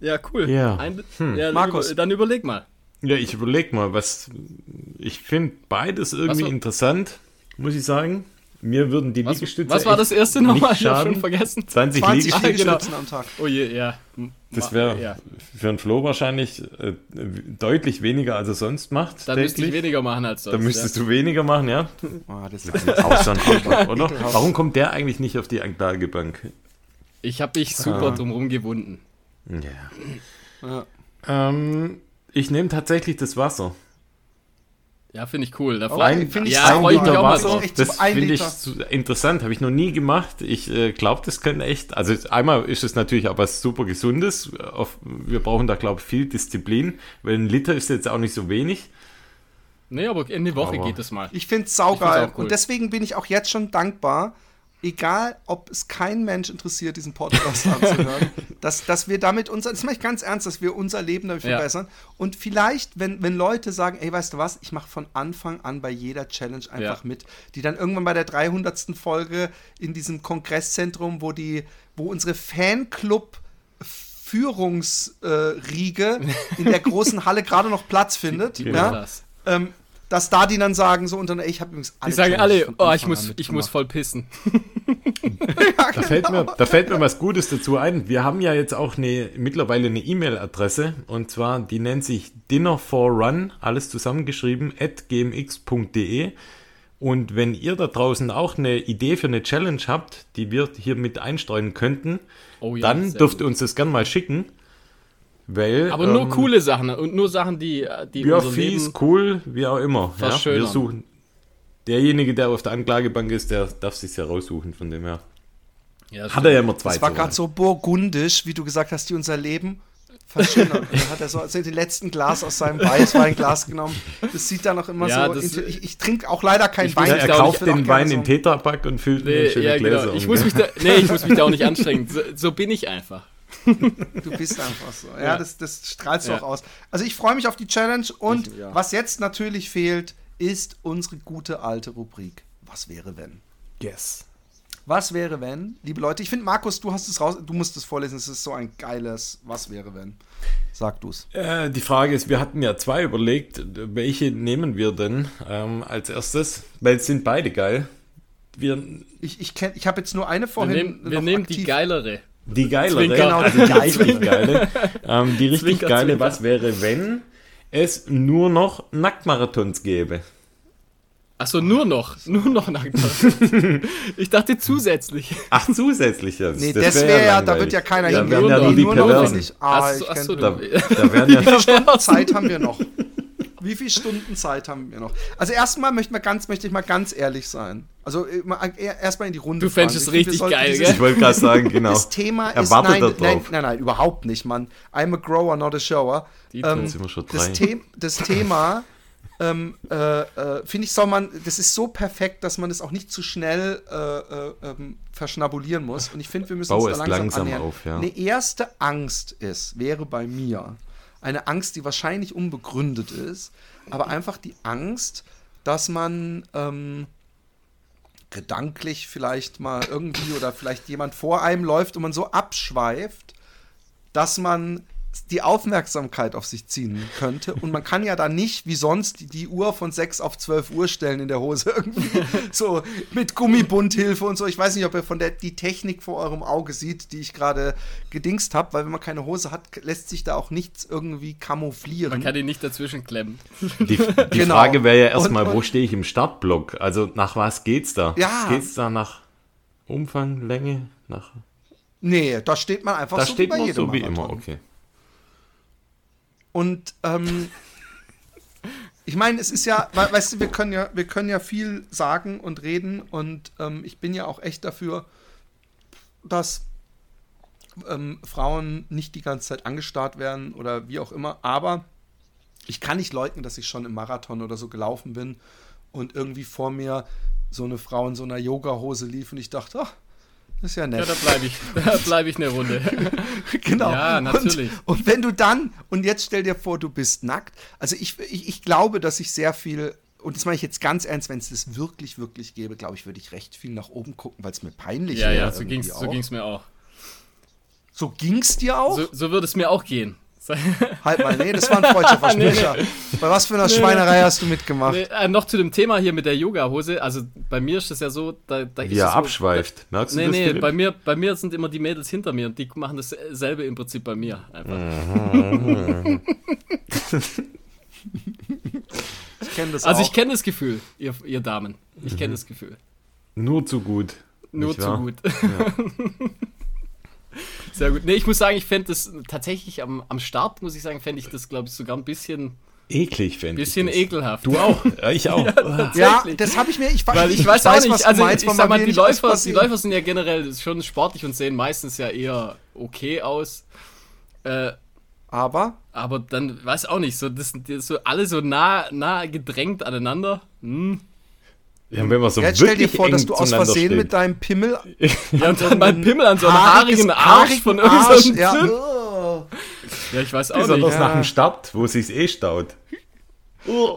ja, cool. Ja. Ein, Hm. ja dann Markus. Über, dann überleg mal. Ja, ich überlege mal, was. Ich finde beides irgendwie interessant, muss ich sagen. Mir würden die Was, Liegestütze. was war das erste nochmal? nicht Ich habe schon schaden. vergessen. 20, 20 Liegestütze. Liegestützen am Tag. Oh je, ja. Das wäre Ja. für einen Flo wahrscheinlich äh, deutlich weniger, als er sonst macht. Dann müsste ich weniger machen als sonst. Dann müsstest du weniger machen, ja? Oh, das Auch so ein (laughs) Arschloch, oder? Warum kommt der eigentlich nicht auf die Anklagebank? Ich habe mich super Ah. drumherum gewunden. Ja. ja. Ähm, ich nehme tatsächlich das Wasser. Ja, finde ich cool. Da Oh, Ein- find ich ja, freue ich mal Wasser. Das ein finde ich Liter. interessant, habe ich noch nie gemacht. Ich äh, glaube, das könnte echt, also einmal ist es natürlich auch was super Gesundes. Auf, wir brauchen da, glaube ich, viel Disziplin, weil ein Liter ist jetzt auch nicht so wenig. Nee, aber in die Woche Aber- geht es mal. Ich finde es saugeil. cool. Und deswegen bin ich auch jetzt schon dankbar, egal ob es kein Mensch interessiert, diesen Podcast (laughs) anzuhören, dass, dass wir damit unser, das mache ich ganz ernst, dass wir unser Leben damit Ja. verbessern. Und vielleicht, wenn, wenn Leute sagen, ey, weißt du was, ich mache von Anfang an bei jeder Challenge einfach Ja. mit, die dann irgendwann bei der 300. Folge in diesem Kongresszentrum, wo die, wo unsere Fanclub Führungsriege in der großen Halle gerade noch Platz findet, ja, ähm, dass da die dann sagen so und dann, ey, ich habe übrigens alle Die sagen alle, oh, ich muss, ich muss voll pissen. (laughs) Da fällt, mir, da fällt mir was Gutes dazu ein. Wir haben ja jetzt auch eine, mittlerweile eine E-Mail-Adresse und zwar, die nennt sich Dinner for Run, alles zusammengeschrieben, at gmx.de. Und wenn ihr da draußen auch eine Idee für eine Challenge habt, die wir hier mit einstreuen könnten, Oh ja, dann dürft gut. ihr uns das gerne mal schicken. Weil, Aber nur ähm, coole Sachen und nur Sachen, die, die Ja, unser fies, Leben... cool, wie auch immer. Ja, wir suchen. Derjenige, der auf der Anklagebank ist, der darf sich ja raussuchen, von dem her. Ja, Hat er ja immer zwei. Das war gerade so burgundisch, wie du gesagt hast, die unser Leben verschönern. (laughs) Dann hat er so also den letzten Glas aus seinem Weißweinglas genommen. Das sieht dann auch immer Ja, so. das- ich ich trinke auch leider keinen Ich Wein. er kauft Ich den Wein so- in Tetrapack und füllt Nee, in schöne ja, Gläser. genau. Ich um, muss mich da, nee, ich muss mich da auch nicht (laughs) anstrengen. So, so bin ich einfach. Du bist einfach so. Ja, Ja. das, das strahlst du Ja. auch aus. Also ich freue mich auf die Challenge und Ich- ja. was jetzt natürlich fehlt, ist unsere gute alte Rubrik. Was wäre wenn? Yes. Was wäre, wenn, liebe Leute, ich finde, Markus, du hast es raus, du musst es vorlesen, es ist so ein geiles Was wäre, wenn. Sag du es. Äh, die Frage ist, wir hatten ja zwei überlegt, welche nehmen wir denn ähm, als erstes? Weil es sind beide geil. Wir, Ich, ich, kenn- ich habe jetzt nur eine Wir vorhin. nehmen, wir noch nehmen die geilere. Die geilere, Zwinker. Genau, also die richtig geile. Ähm, die richtig Zwinker, geile, Zwinker. was wäre, wenn es nur noch Nacktmarathons gäbe? Achso, nur noch. Nur noch nackt. (laughs) ich dachte zusätzlich. Ach, zusätzlich jetzt. Nee, das wäre ja, da wird ja keiner Da hingehen. wären ja nur nur die Nur noch, Perversen. ich- Ah, Achso, ich achso, Da, da wären ja Wie viel Stunden Zeit haben wir noch? Wie viele Stunden Zeit haben wir noch? Also erstmal möchte, ganz, möchte ich mal ganz ehrlich sein. Also äh, äh, erstmal in die Runde. Du fändest es richtig geil, dieses- Ich wollte gerade sagen, (laughs) genau. Das Thema ist Erwartet nein, nein, drauf. nein, nein, überhaupt nicht, Mann. I'm a grower, not a shower. Die Ähm, sind wir schon das, drei. The das Thema ähm, äh, äh, finde ich, soll man, das ist so perfekt, dass man es auch nicht zu schnell äh, äh, ähm, verschnabulieren muss. Und ich finde, wir müssen Bau uns es da langsam, langsam annähern. auf, ja. Eine erste Angst ist, wäre bei mir, eine Angst, die wahrscheinlich unbegründet ist, aber einfach die Angst, dass man ähm, gedanklich vielleicht mal irgendwie oder vielleicht jemand vor einem läuft und man so abschweift, dass man die Aufmerksamkeit auf sich ziehen könnte. Und man kann ja dann nicht wie sonst die, die Uhr von 6 auf 12 Uhr stellen in der Hose irgendwie. (laughs) so mit Gummibundhilfe und so. Ich weiß nicht, ob ihr von der die Technik vor eurem Auge sieht, die ich gerade gedingst habe, weil wenn man keine Hose hat, lässt sich da auch nichts irgendwie camouflieren. Man kann ihn nicht dazwischen klemmen. Die, die Genau. Frage wäre ja erstmal, Und- wo stehe ich im Startblock? Also nach was geht's da? Ja. Geht's da nach Umfang, Länge? Nach nee, da steht man einfach da so steht wie bei man jedem so wie immer, okay. Und ähm, ich meine, es ist ja, we- weißt du, wir können ja, wir können ja viel sagen und reden und ähm, ich bin ja auch echt dafür, dass ähm, Frauen nicht die ganze Zeit angestarrt werden oder wie auch immer, aber ich kann nicht leugnen, dass ich schon im Marathon oder so gelaufen bin und irgendwie vor mir so eine Frau in so einer Yoga-Hose lief und ich dachte, ach, ist ja nett. Ja, da bleibe ich, (laughs) da bleib ich eine Runde. (laughs) genau. Ja, natürlich. Und, und wenn du dann, und jetzt stell dir vor, du bist nackt. Also ich, ich, ich glaube, dass ich sehr viel, und das meine ich jetzt ganz ernst, wenn es das wirklich, wirklich gäbe, glaube ich, würde ich recht viel nach oben gucken, weil es mir peinlich Ja, wäre. ja, so irgendwie ging's, so ging's mir auch. So ging's dir auch? So, so würde es mir auch gehen. (laughs) halt mal, nee, das war ein freudscher Versprecher. Bei was für einer Schweinerei hast du mitgemacht? Nee, äh, noch zu dem Thema hier mit der Yoga-Hose. Also bei mir ist es ja so, da, da ist Wie er es so, abschweift. Merkst du Nee, das, nee, Philipp? bei mir, bei mir sind immer die Mädels hinter mir und die machen dasselbe im Prinzip bei mir. Einfach. (laughs) Ich kenne das Also auch. ich kenne das Gefühl, ihr, ihr Damen. Ich kenne das Gefühl. Nur zu gut. Nur zu wahr? gut. (laughs) Sehr gut. Nee, ich muss sagen, ich fände das tatsächlich am, am Start, muss ich sagen, fände ich das, glaube ich, sogar ein bisschen, Eklig, fände ich. bisschen das. ekelhaft. Du auch? Ja, ich auch. (laughs) ja, tatsächlich. das habe ich mir, ich, Weil ich, weiß auch nicht, also meinst, ich sag mal, die Läufer, die. Läufer sind ja generell schon sportlich und sehen meistens ja eher okay aus. Äh, Aber, aber dann, weiß auch nicht, so, das sind die so alle so nah, nah gedrängt aneinander. Hm. Ja, wenn man so jetzt stell dir wirklich vor, dass du aus Versehen steht. mit deinem Pimmel (laughs) Ja, und dann mein Pimmel an so einem haarigen Arsch von irgendeinem ja. Oh. Ja, ich weiß auch Besonders nicht. nach dem Start, wo es sich eh staut.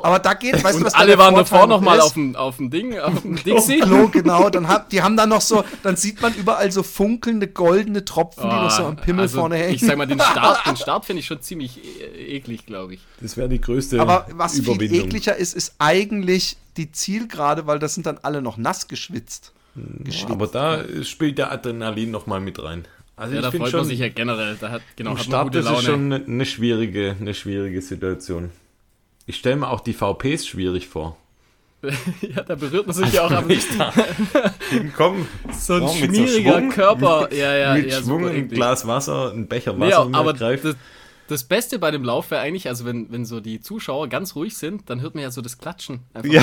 Aber da geht, weißt du, was da Alle waren Vorteil davor noch mal ist? auf dem, auf dem Ding, auf dem Dixie. Klo, genau. Dann hab, die haben dann noch so, dann sieht man überall so funkelnde goldene Tropfen, die noch so am Pimmel also, vorne hängen. Ich sag mal, den Start, den (laughs) Start finde ich schon ziemlich e- eklig, glaube ich. Das wäre die größte Aber was viel Überwindung. ekliger ist, ist eigentlich die Zielgerade, weil das sind dann alle noch nass geschwitzt. geschwitzt. Aber da spielt der Adrenalin noch mal mit rein. Also Ja, ich da finde freut schon, man sich ja generell. Da hat, genau, im hat Start gute das Laune. ist schon eine, eine schwierige, eine schwierige Situation. Ich stelle mir auch die VPs schwierig vor. (laughs) ja, da berührt man sich ja auch am Komm, so ein Oh, mit so schmieriger Schwung. Körper. Ja, ja, mit ja, Schwung ein. Glas Wasser, ein Becher Nee, Wasser aber greift. das, das Beste bei dem Lauf wäre eigentlich, also wenn, wenn so die Zuschauer ganz ruhig sind, dann hört man ja so das Klatschen einfach Ja.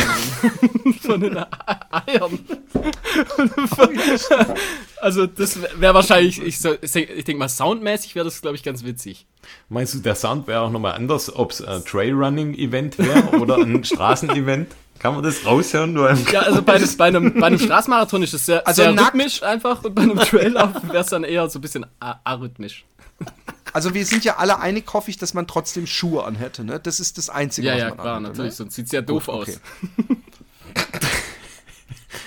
von, den, (laughs) Eiern. also das wäre wahrscheinlich, ich, so, ich denke mal, soundmäßig wäre das, glaube ich, ganz witzig. Meinst du, der Sound wäre auch nochmal anders, ob es ein Trailrunning-Event wäre oder ein Straßenevent? Kann man das raushören? Nur im Ja, also bei, bei, einem, bei einem Straßenmarathon ist es sehr, Also sehr nackt- rhythmisch einfach und bei einem Traillauf wäre es dann eher so ein bisschen arrhythmisch. Also wir sind ja alle einig, hoffe ich, dass man trotzdem Schuhe anhätte. Ne? Das ist das Einzige, Ja, was ja, man klar, anhätte, natürlich, Ne? sonst sieht es ja doof Gut, aus. okay.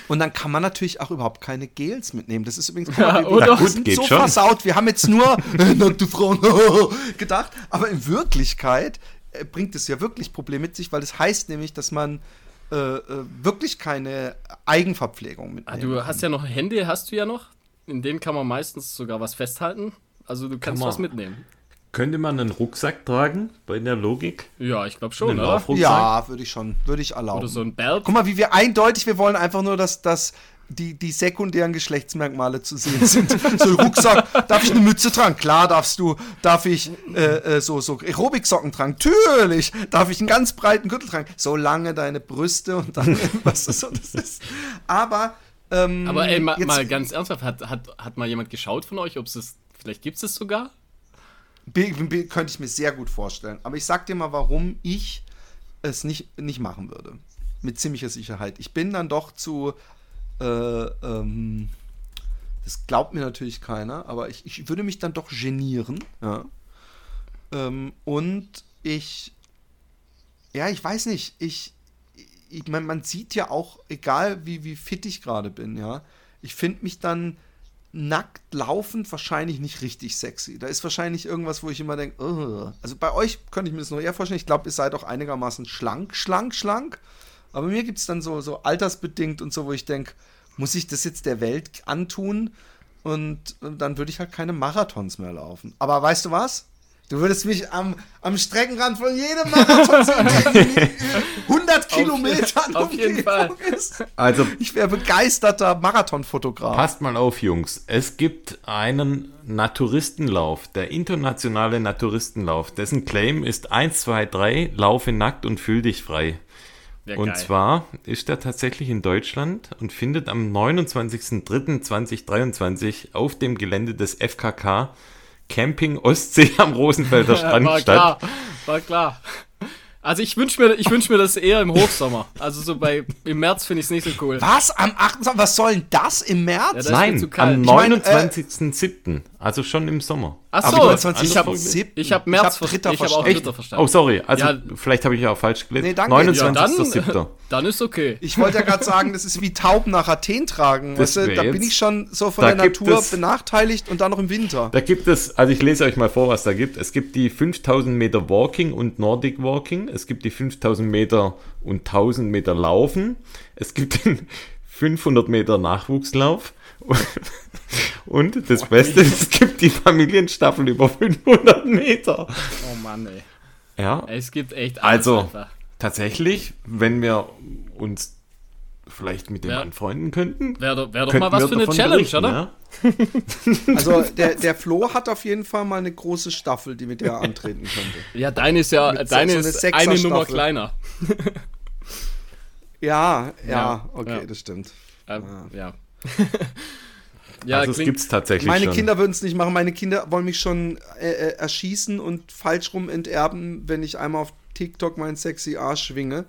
Und dann kann man natürlich auch überhaupt keine Gels mitnehmen. Das ist übrigens (laughs) Ja, wir, oder? wir Gut, sind geht so schon. versaut. Wir haben jetzt nur (laughs) nackte Frauen gedacht, aber in Wirklichkeit äh, bringt es ja wirklich Probleme mit sich, weil das heißt nämlich, dass man äh, äh, wirklich keine Eigenverpflegung mitnehmen Ah, du hast ja noch Hände, hast du ja noch. In denen kann man meistens sogar was festhalten. Also du kannst man. was mitnehmen. Könnte man einen Rucksack tragen bei der Logik? Ja, ich glaube schon, Einen oder? Ja, würde ich schon, würde ich erlauben. Oder so ein Belt. Guck mal, wie wir eindeutig, wir wollen einfach nur, dass, dass die, die sekundären Geschlechtsmerkmale zu sehen sind. (laughs) so ein Rucksack, darf ich eine Mütze tragen? Klar darfst du. Darf ich äh, äh, so, so Aerobiksocken tragen? Natürlich. Darf ich einen ganz breiten Gürtel tragen? Solange deine Brüste und dann, (laughs) was das so das ist. Aber, ähm, Aber ey, ma, jetzt- mal ganz ernsthaft, hat, hat, hat mal jemand geschaut von euch, ob es das, vielleicht gibt es es sogar? Be- be- könnte ich mir sehr gut vorstellen. Aber ich sag dir mal, warum ich es nicht, nicht machen würde. Mit ziemlicher Sicherheit. Ich bin dann doch zu. Äh, ähm, das glaubt mir natürlich keiner, aber ich, ich würde mich dann doch genieren. Ja. Ähm, und ich. Ja, ich weiß nicht. Ich. ich mein, man sieht ja auch, egal wie, wie fit ich gerade bin, ja. Ich finde mich dann nackt laufend wahrscheinlich nicht richtig sexy. Da ist wahrscheinlich irgendwas, wo ich immer denke, also bei euch könnte ich mir das noch eher vorstellen. Ich glaube, ihr seid auch einigermaßen schlank, schlank, schlank. Aber mir gibt es dann so, so altersbedingt und so, wo ich denke, muss ich das jetzt der Welt antun? Und dann würde ich halt keine Marathons mehr laufen. Aber weißt du was? Du würdest mich am, am Streckenrand von jedem Marathon sehen, der in 100 (laughs) Kilometern auf jeden Fall. Ist. Also Ich wäre begeisterter Marathonfotograf. passt mal auf, Jungs. Es gibt einen Naturistenlauf, der internationale Naturistenlauf. Dessen Claim ist 1, 2, 3, laufe nackt und fühl dich frei. Wär Und geil. zwar ist er tatsächlich in Deutschland und findet am 29.03.2023 auf dem Gelände des FKK Camping Ostsee am Rosenfelder (laughs) Strand war statt. klar, war klar. Also ich wünsche mir, ich wünsch mir das eher im Hochsommer. Also so bei im März finde ich es nicht so cool. Was? Am 28. Was soll denn das im März? Ja, Nein, zu kalt. am Ich meine, äh, 29.07., also schon im Sommer. Ach so, 29. ich habe ich hab März Ich hab ich hab auch verstanden. Dritter verstanden. Oh, sorry, also Ja. vielleicht habe ich ja auch falsch gelesen. Nee, danke. ja, 29.07. dann, dann ist okay. Ich wollte ja gerade sagen, das ist wie Tauben nach Athen tragen. Das Weißt du, da bin ich schon so von der Natur es- benachteiligt und dann noch im Winter. Da gibt es, also ich lese euch mal vor, was da gibt. Es gibt die 5000 Meter Walking und Nordic Walking. Es gibt die 5000 Meter und 1000 Meter Laufen. Es gibt den 500 Meter Nachwuchslauf. (laughs) Und das Beste, ist, es gibt die Familienstaffel über 500 Meter. Oh Mann, ey. Ja, Es gibt echt alles also einfach. tatsächlich, wenn wir uns vielleicht mit dem Ja. anfreunden könnten, Wäre doch, wär doch könnten mal was für eine Challenge, berichten, oder? Ja? (laughs) Also der, der Flo hat auf jeden Fall mal eine große Staffel, die mit der antreten könnte. (laughs) Ja, deine ist ja, Mit deine so eine ist eine Nummer kleiner. Ja, (laughs) ja, Ja, okay, ja. das stimmt. Ähm, ja. ja, also es klingt, gibt es tatsächlich Meine schon. Kinder würden es nicht machen. Meine Kinder wollen mich schon äh, äh, erschießen und falsch rum enterben, wenn ich einmal auf TikTok meinen sexy Arsch schwinge.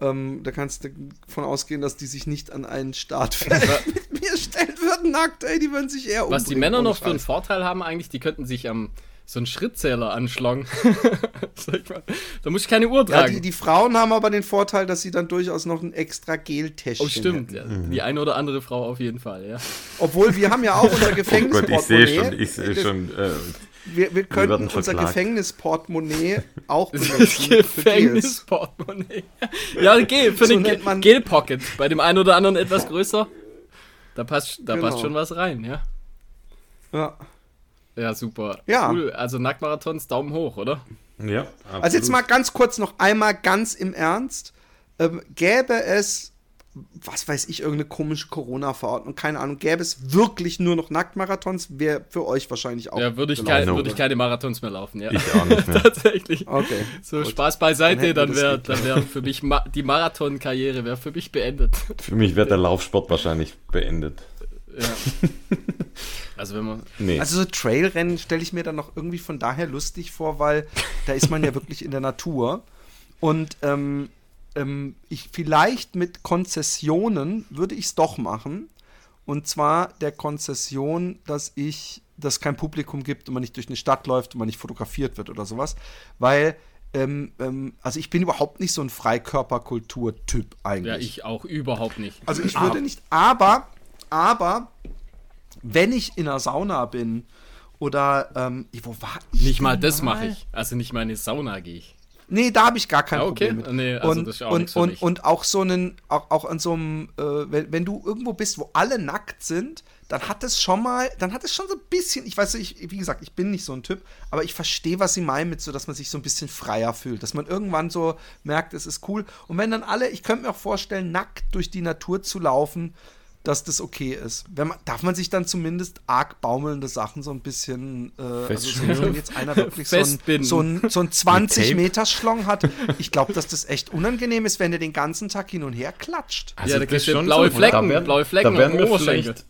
Ähm, da kannst du davon ausgehen, dass die sich nicht an einen Startfeld (laughs) (laughs) mit mir stellen würden, nackt, ey, die würden sich eher umbringen. was die Männer noch für einen. Vorteil haben eigentlich, die könnten sich am so einen Schrittzähler anschlagen. (laughs) Sag ich mal. da muss ich keine Uhr Ja, tragen. die, die Frauen haben aber den Vorteil, dass sie dann durchaus noch ein extra Geltäschchen oh, stimmt. Ja, Die eine oder andere Frau auf jeden Fall, ja. Obwohl wir haben ja auch unser Oh Gott, ich sehe schon, ich sehe schon. Äh, Wir, wir könnten werden unser. Gefängnisportemonnaie auch (laughs) benutzen. Gefängnisportemonnaie. Ja, Gel, für So den Gel Pocket. Bei dem einen oder anderen etwas größer. Da passt, da Genau. passt schon was rein, ja. Ja. Ja, super. Ja. Cool. Also Nacktmarathons, Daumen hoch, oder? ja, Also jetzt mal ganz kurz noch einmal ganz im Ernst. Ähm, gäbe es, was weiß ich, irgendeine komische Corona-Verordnung, keine Ahnung, gäbe es wirklich nur noch Nacktmarathons, wäre für euch wahrscheinlich auch. Ja, würde ich, kein, würde ich keine Marathons mehr laufen, ja. Ich auch nicht (laughs) mehr. Tatsächlich. Okay. So, gut. Spaß Dann beiseite, dann das wäre dann wär für mich ma die Marathon-Karriere wäre für mich beendet. (laughs) Für mich wird der Laufsport wahrscheinlich beendet. Ja. Also wenn man. Nee. Also so Trailrennen stelle ich mir dann noch irgendwie von daher lustig vor, weil da ist man ja wirklich in der Natur. Und ähm, ähm, ich vielleicht mit Konzessionen würde ich es doch machen. Und zwar der Konzession, dass ich, dass kein Publikum gibt und man nicht durch eine Stadt läuft und man nicht fotografiert wird oder sowas. Weil ähm, ähm, also ich bin überhaupt nicht so ein Freikörperkultur-Typ eigentlich. Ja, ich auch überhaupt nicht. Also ich würde nicht, aber, aber, wenn ich in der Sauna bin oder, ähm, wo war ich? Nicht mal das mache ich. Also nicht mal in die Sauna gehe ich. Nee, da habe ich gar kein Ja, okay. Problem mit. Nee, also und, das ist ja auch und, und, und auch so einen, auch, auch an so einem, äh, wenn, wenn du irgendwo bist, wo alle nackt sind, dann hat es schon mal, dann hat es schon so ein bisschen, ich weiß nicht, ich, wie gesagt, ich bin nicht so ein Typ, aber ich verstehe, was sie meinen mit so, dass man sich so ein bisschen freier fühlt, dass man irgendwann so merkt, es ist cool. Und wenn dann alle, ich könnte mir auch vorstellen, nackt durch die Natur zu laufen, dass das okay ist. Wenn man, darf man sich dann zumindest arg baumelnde Sachen so ein bisschen, äh, also wenn jetzt einer wirklich so ein, Festbinden. so ein, so ein 20 Tape. Meter Schlong hat, ich glaube, dass das echt unangenehm ist, wenn der den ganzen Tag hin und her klatscht. Also ja, da kriegst du blaue. Flecken, Da werden- blaue Flecken da werden am wir vielleicht,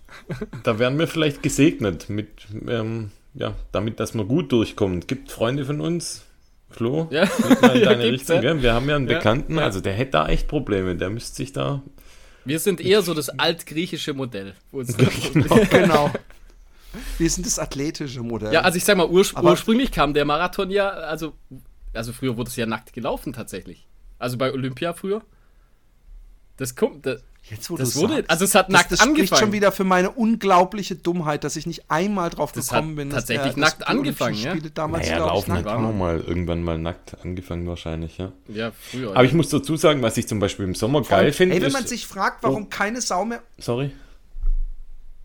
da werden wir vielleicht gesegnet mit, ähm, ja, damit, dass man gut durchkommt. Gibt Freunde von uns, Flo, Ja. in (laughs) deine Richtung, ja. Wir haben ja einen Bekannten, ja. also der hätte da echt Probleme. Der müsste sich da. Wir sind eher so das altgriechische Modell. es- (laughs) genau. Wir sind das athletische Modell. Ja, also ich sag mal, urspr Aber- ursprünglich kam der Marathon ja, also, also früher wurde es ja nackt gelaufen tatsächlich. Also bei Olympia früher. Das kommt, das, Jetzt, wo das wurde- sagst, also es hat das, nackt das spricht angefangen. schon wieder für meine unglaubliche Dummheit, dass ich nicht einmal drauf Das gekommen hat bin. tatsächlich dass nackt angefangen, ja? Spiele damals, Naja, laufen hat auch noch mal irgendwann mal nackt angefangen wahrscheinlich, ja. ja, früher. Aber ich muss dazu sagen, was ich zum Beispiel im Sommer geil finde, Ey, wenn man sich fragt, warum Oh. keine Sau mehr. Sorry.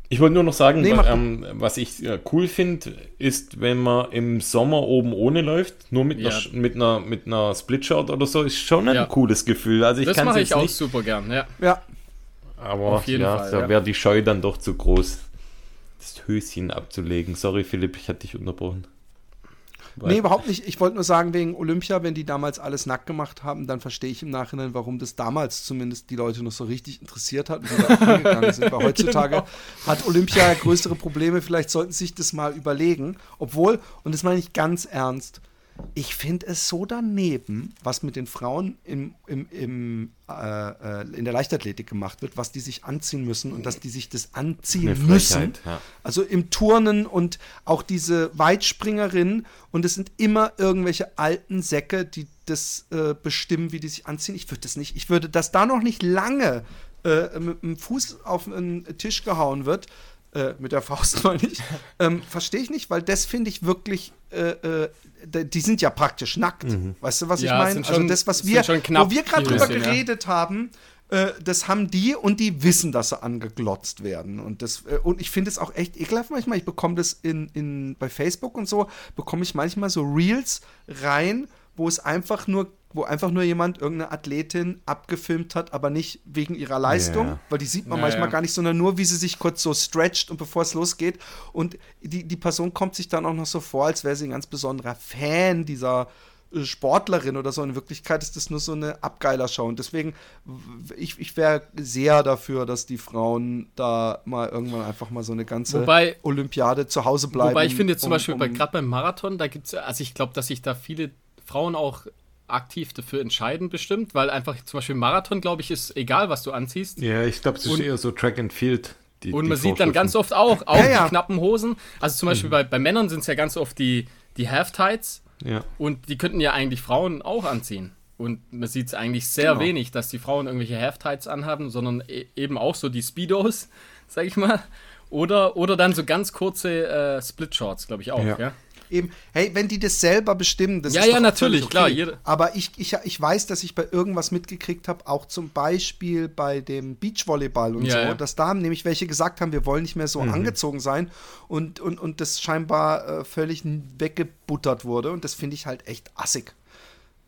Ich wollte nur noch sagen, Nee, wa- mach- ähm, was ich äh, cool finde, ist, wenn man im Sommer oben ohne läuft, nur mit, Ja. einer, mit einer, mit einer Splitshirt oder so, ist schon ein Ja. cooles Gefühl. Also ich das mache ich auch nicht, super gern, ja. Ja, aber Auf jeden ja, Fall, da ja. wäre die Scheu dann doch zu groß, das Höschen abzulegen. Sorry, Philipp, ich hatte dich unterbrochen. nee, überhaupt nicht. Ich wollte nur sagen, wegen Olympia, wenn die damals alles nackt gemacht haben, dann verstehe ich im Nachhinein, warum das damals zumindest die Leute noch so richtig interessiert hat und da sind. Weil (laughs) heutzutage Genau. hat Olympia größere Probleme. Vielleicht sollten sie sich das mal überlegen. Obwohl, und das meine ich ganz ernst, ich finde es so daneben, was mit den Frauen im, im, im, äh, äh, in der Leichtathletik gemacht wird, was die sich anziehen müssen und dass die sich das anziehen Eine müssen. Frechheit, ja. Also im Turnen und auch diese Weitspringerinnen und es sind immer irgendwelche alten Säcke, die das äh, bestimmen, wie die sich anziehen. Ich würde das nicht, ich würde, dass da noch nicht lange äh, mit dem Fuß auf einen Tisch gehauen wird, äh, mit der Faust (laughs) meine ich, ähm, verstehe ich nicht, weil das finde ich wirklich, äh, äh, die sind ja praktisch nackt. Weißt du, was Ja, ich meine? Also das, was wir, sind schon knapp wo wir gerade drüber ja. geredet haben, äh, das haben die und die wissen, dass sie angeglotzt werden. Und, das, äh, und ich finde es auch echt ekelhaft manchmal. Ich bekomme das in, in, bei Facebook und so, bekomme ich manchmal so Reels rein, wo es einfach nur, wo einfach nur jemand irgendeine Athletin abgefilmt hat, aber nicht wegen ihrer Leistung, Ja. weil die sieht man Ja, manchmal gar nicht, sondern nur, wie sie sich kurz so stretcht und bevor es losgeht. Und die, die Person kommt sich dann auch noch so vor, als wäre sie ein ganz besonderer Fan dieser äh, Sportlerin oder so. In Wirklichkeit ist das nur so eine Abgeilershow. Und deswegen, ich, ich wäre sehr dafür, dass die Frauen da mal irgendwann einfach mal so eine ganze Wobei- Olympiade zu Hause bleiben. Wobei ich finde jetzt zum um- Beispiel bei um- gerade beim Marathon, da gibt es, also ich glaube, dass sich da viele Frauen auch aktiv dafür entscheiden, bestimmt, weil einfach zum Beispiel Marathon, glaube ich, ist egal, was du anziehst. Ja, ich glaube, es ist eher so Track and Field. Die, Und man sieht dann ganz oft auch, (laughs) auch Ja, ja. die knappen Hosen. Also zum Beispiel bei, bei Männern sind es ja ganz oft die, die Half-Tights Ja. und die könnten ja eigentlich Frauen auch anziehen. Und man sieht es eigentlich sehr Genau. wenig, dass die Frauen irgendwelche Half-Tights anhaben, sondern e eben auch so die Speedos, (laughs) sag ich mal. Oder, oder dann so ganz kurze äh, Split-Shorts, glaube ich auch. Ja. Ja. Eben, hey, wenn die das selber bestimmen, das Ja, ist ja, doch natürlich, völlig klar, jede- Aber ich, ich, ich weiß, dass ich bei irgendwas mitgekriegt habe, auch zum Beispiel bei dem Beachvolleyball und Ja, so, ja. dass da nämlich welche gesagt haben, wir wollen nicht mehr so angezogen sein und, und, und das scheinbar äh, völlig weggebuttert wurde und das finde ich halt echt assig.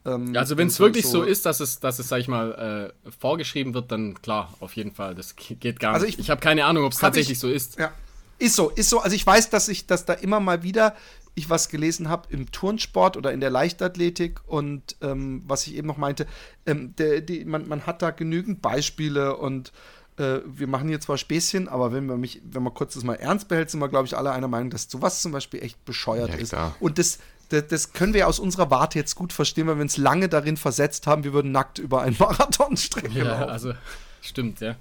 Ähm, Ja, Also wenn es wirklich so ist, dass es, dass es, sag ich mal, äh, vorgeschrieben wird, dann klar, auf jeden Fall. Das ge- geht gar Also nicht. ich- Ich, habe keine Ahnung, ob es tatsächlich ich- so ist. Ja, ist so, ist so. Also ich weiß, dass ich, dass da immer mal wieder ich was gelesen habe im Turnsport oder in der Leichtathletik und ähm, was ich eben noch meinte, ähm, der, die, man, man hat da genügend Beispiele und äh, wir machen hier zwar Späßchen, aber wenn man mich, wenn man kurz das mal ernst behält, sind wir, glaube ich, alle einer Meinung, dass sowas zum Beispiel echt bescheuert Ja, ist. klar. Und das, das, das können wir aus unserer Warte jetzt gut verstehen, weil wir uns lange darin versetzt haben, wir würden nackt über einen (laughs) Marathonstrecke Ja, laufen. also stimmt, ja.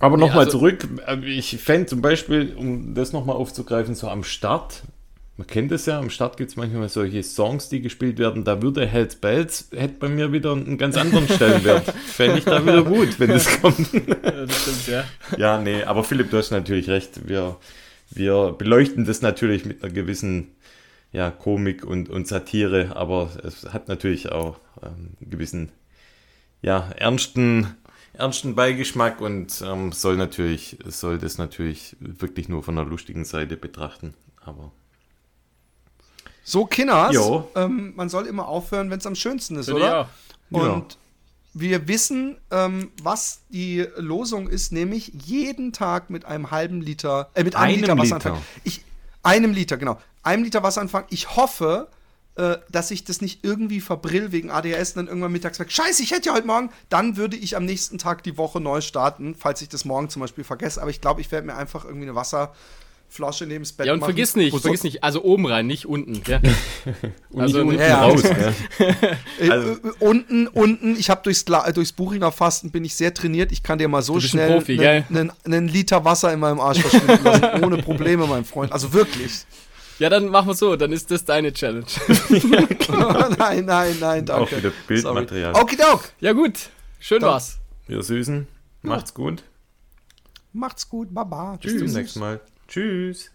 Aber nochmal also- zurück, äh, ich fände zum Beispiel, um das nochmal aufzugreifen, so am Start, man kennt es ja, am Start gibt es manchmal solche Songs, die gespielt werden, da würde Hells Bells, hätte bei mir wieder einen ganz anderen (laughs) Stellenwert. Fände ich da wieder gut, wenn das (laughs) kommt. ja, das stimmt, ja. Ja, nee, aber Philipp, du hast natürlich recht. Wir, wir beleuchten das natürlich mit einer gewissen ja, Komik und, und Satire, aber es hat natürlich auch ähm, einen gewissen ja, ernsten, ernsten Beigeschmack und ähm, soll natürlich, soll das natürlich wirklich nur von der lustigen Seite betrachten. Aber so, Kinners, ähm, man soll immer aufhören, wenn es am schönsten ist, oder? Ja. Und wir wissen, ähm, was die Losung ist, nämlich jeden Tag mit einem halben Liter, äh, mit einem, einem Liter Wasser anfangen. Ich, einem Liter, genau. Einem Liter Wasser anfangen. Ich hoffe, äh, dass ich das nicht irgendwie verbrill wegen ADHS und dann irgendwann mittags weg. Scheiße, ich hätte ja heute Morgen. Dann würde ich am nächsten Tag die Woche neu starten, falls ich das morgen zum Beispiel vergesse. Aber ich glaube, ich werde mir einfach irgendwie eine Wasser Flasche neben das Bett Ja, und machen, vergiss nicht, vergiss nicht, also oben rein, nicht unten. Ja. und (laughs) (laughs) also nicht unten ja, raus. (laughs) Ja. also. Äh, unten, unten, ich habe durchs, durchs Buchinger Fasten bin ich sehr trainiert. Ich kann dir mal so schnell einen Liter Wasser in meinem Arsch verschwinden lassen, ohne Probleme, mein Freund. Also wirklich. Ja, dann machen wir so, dann ist das deine Challenge. (laughs) (laughs) (laughs) nein, nein, nein, danke. Auch wieder Bildmaterial. Okidok. Ja gut, schön Doch. war's. Wir Süßen, macht's gut. Macht's gut, baba. Bis zum nächsten Mal. Tschüss.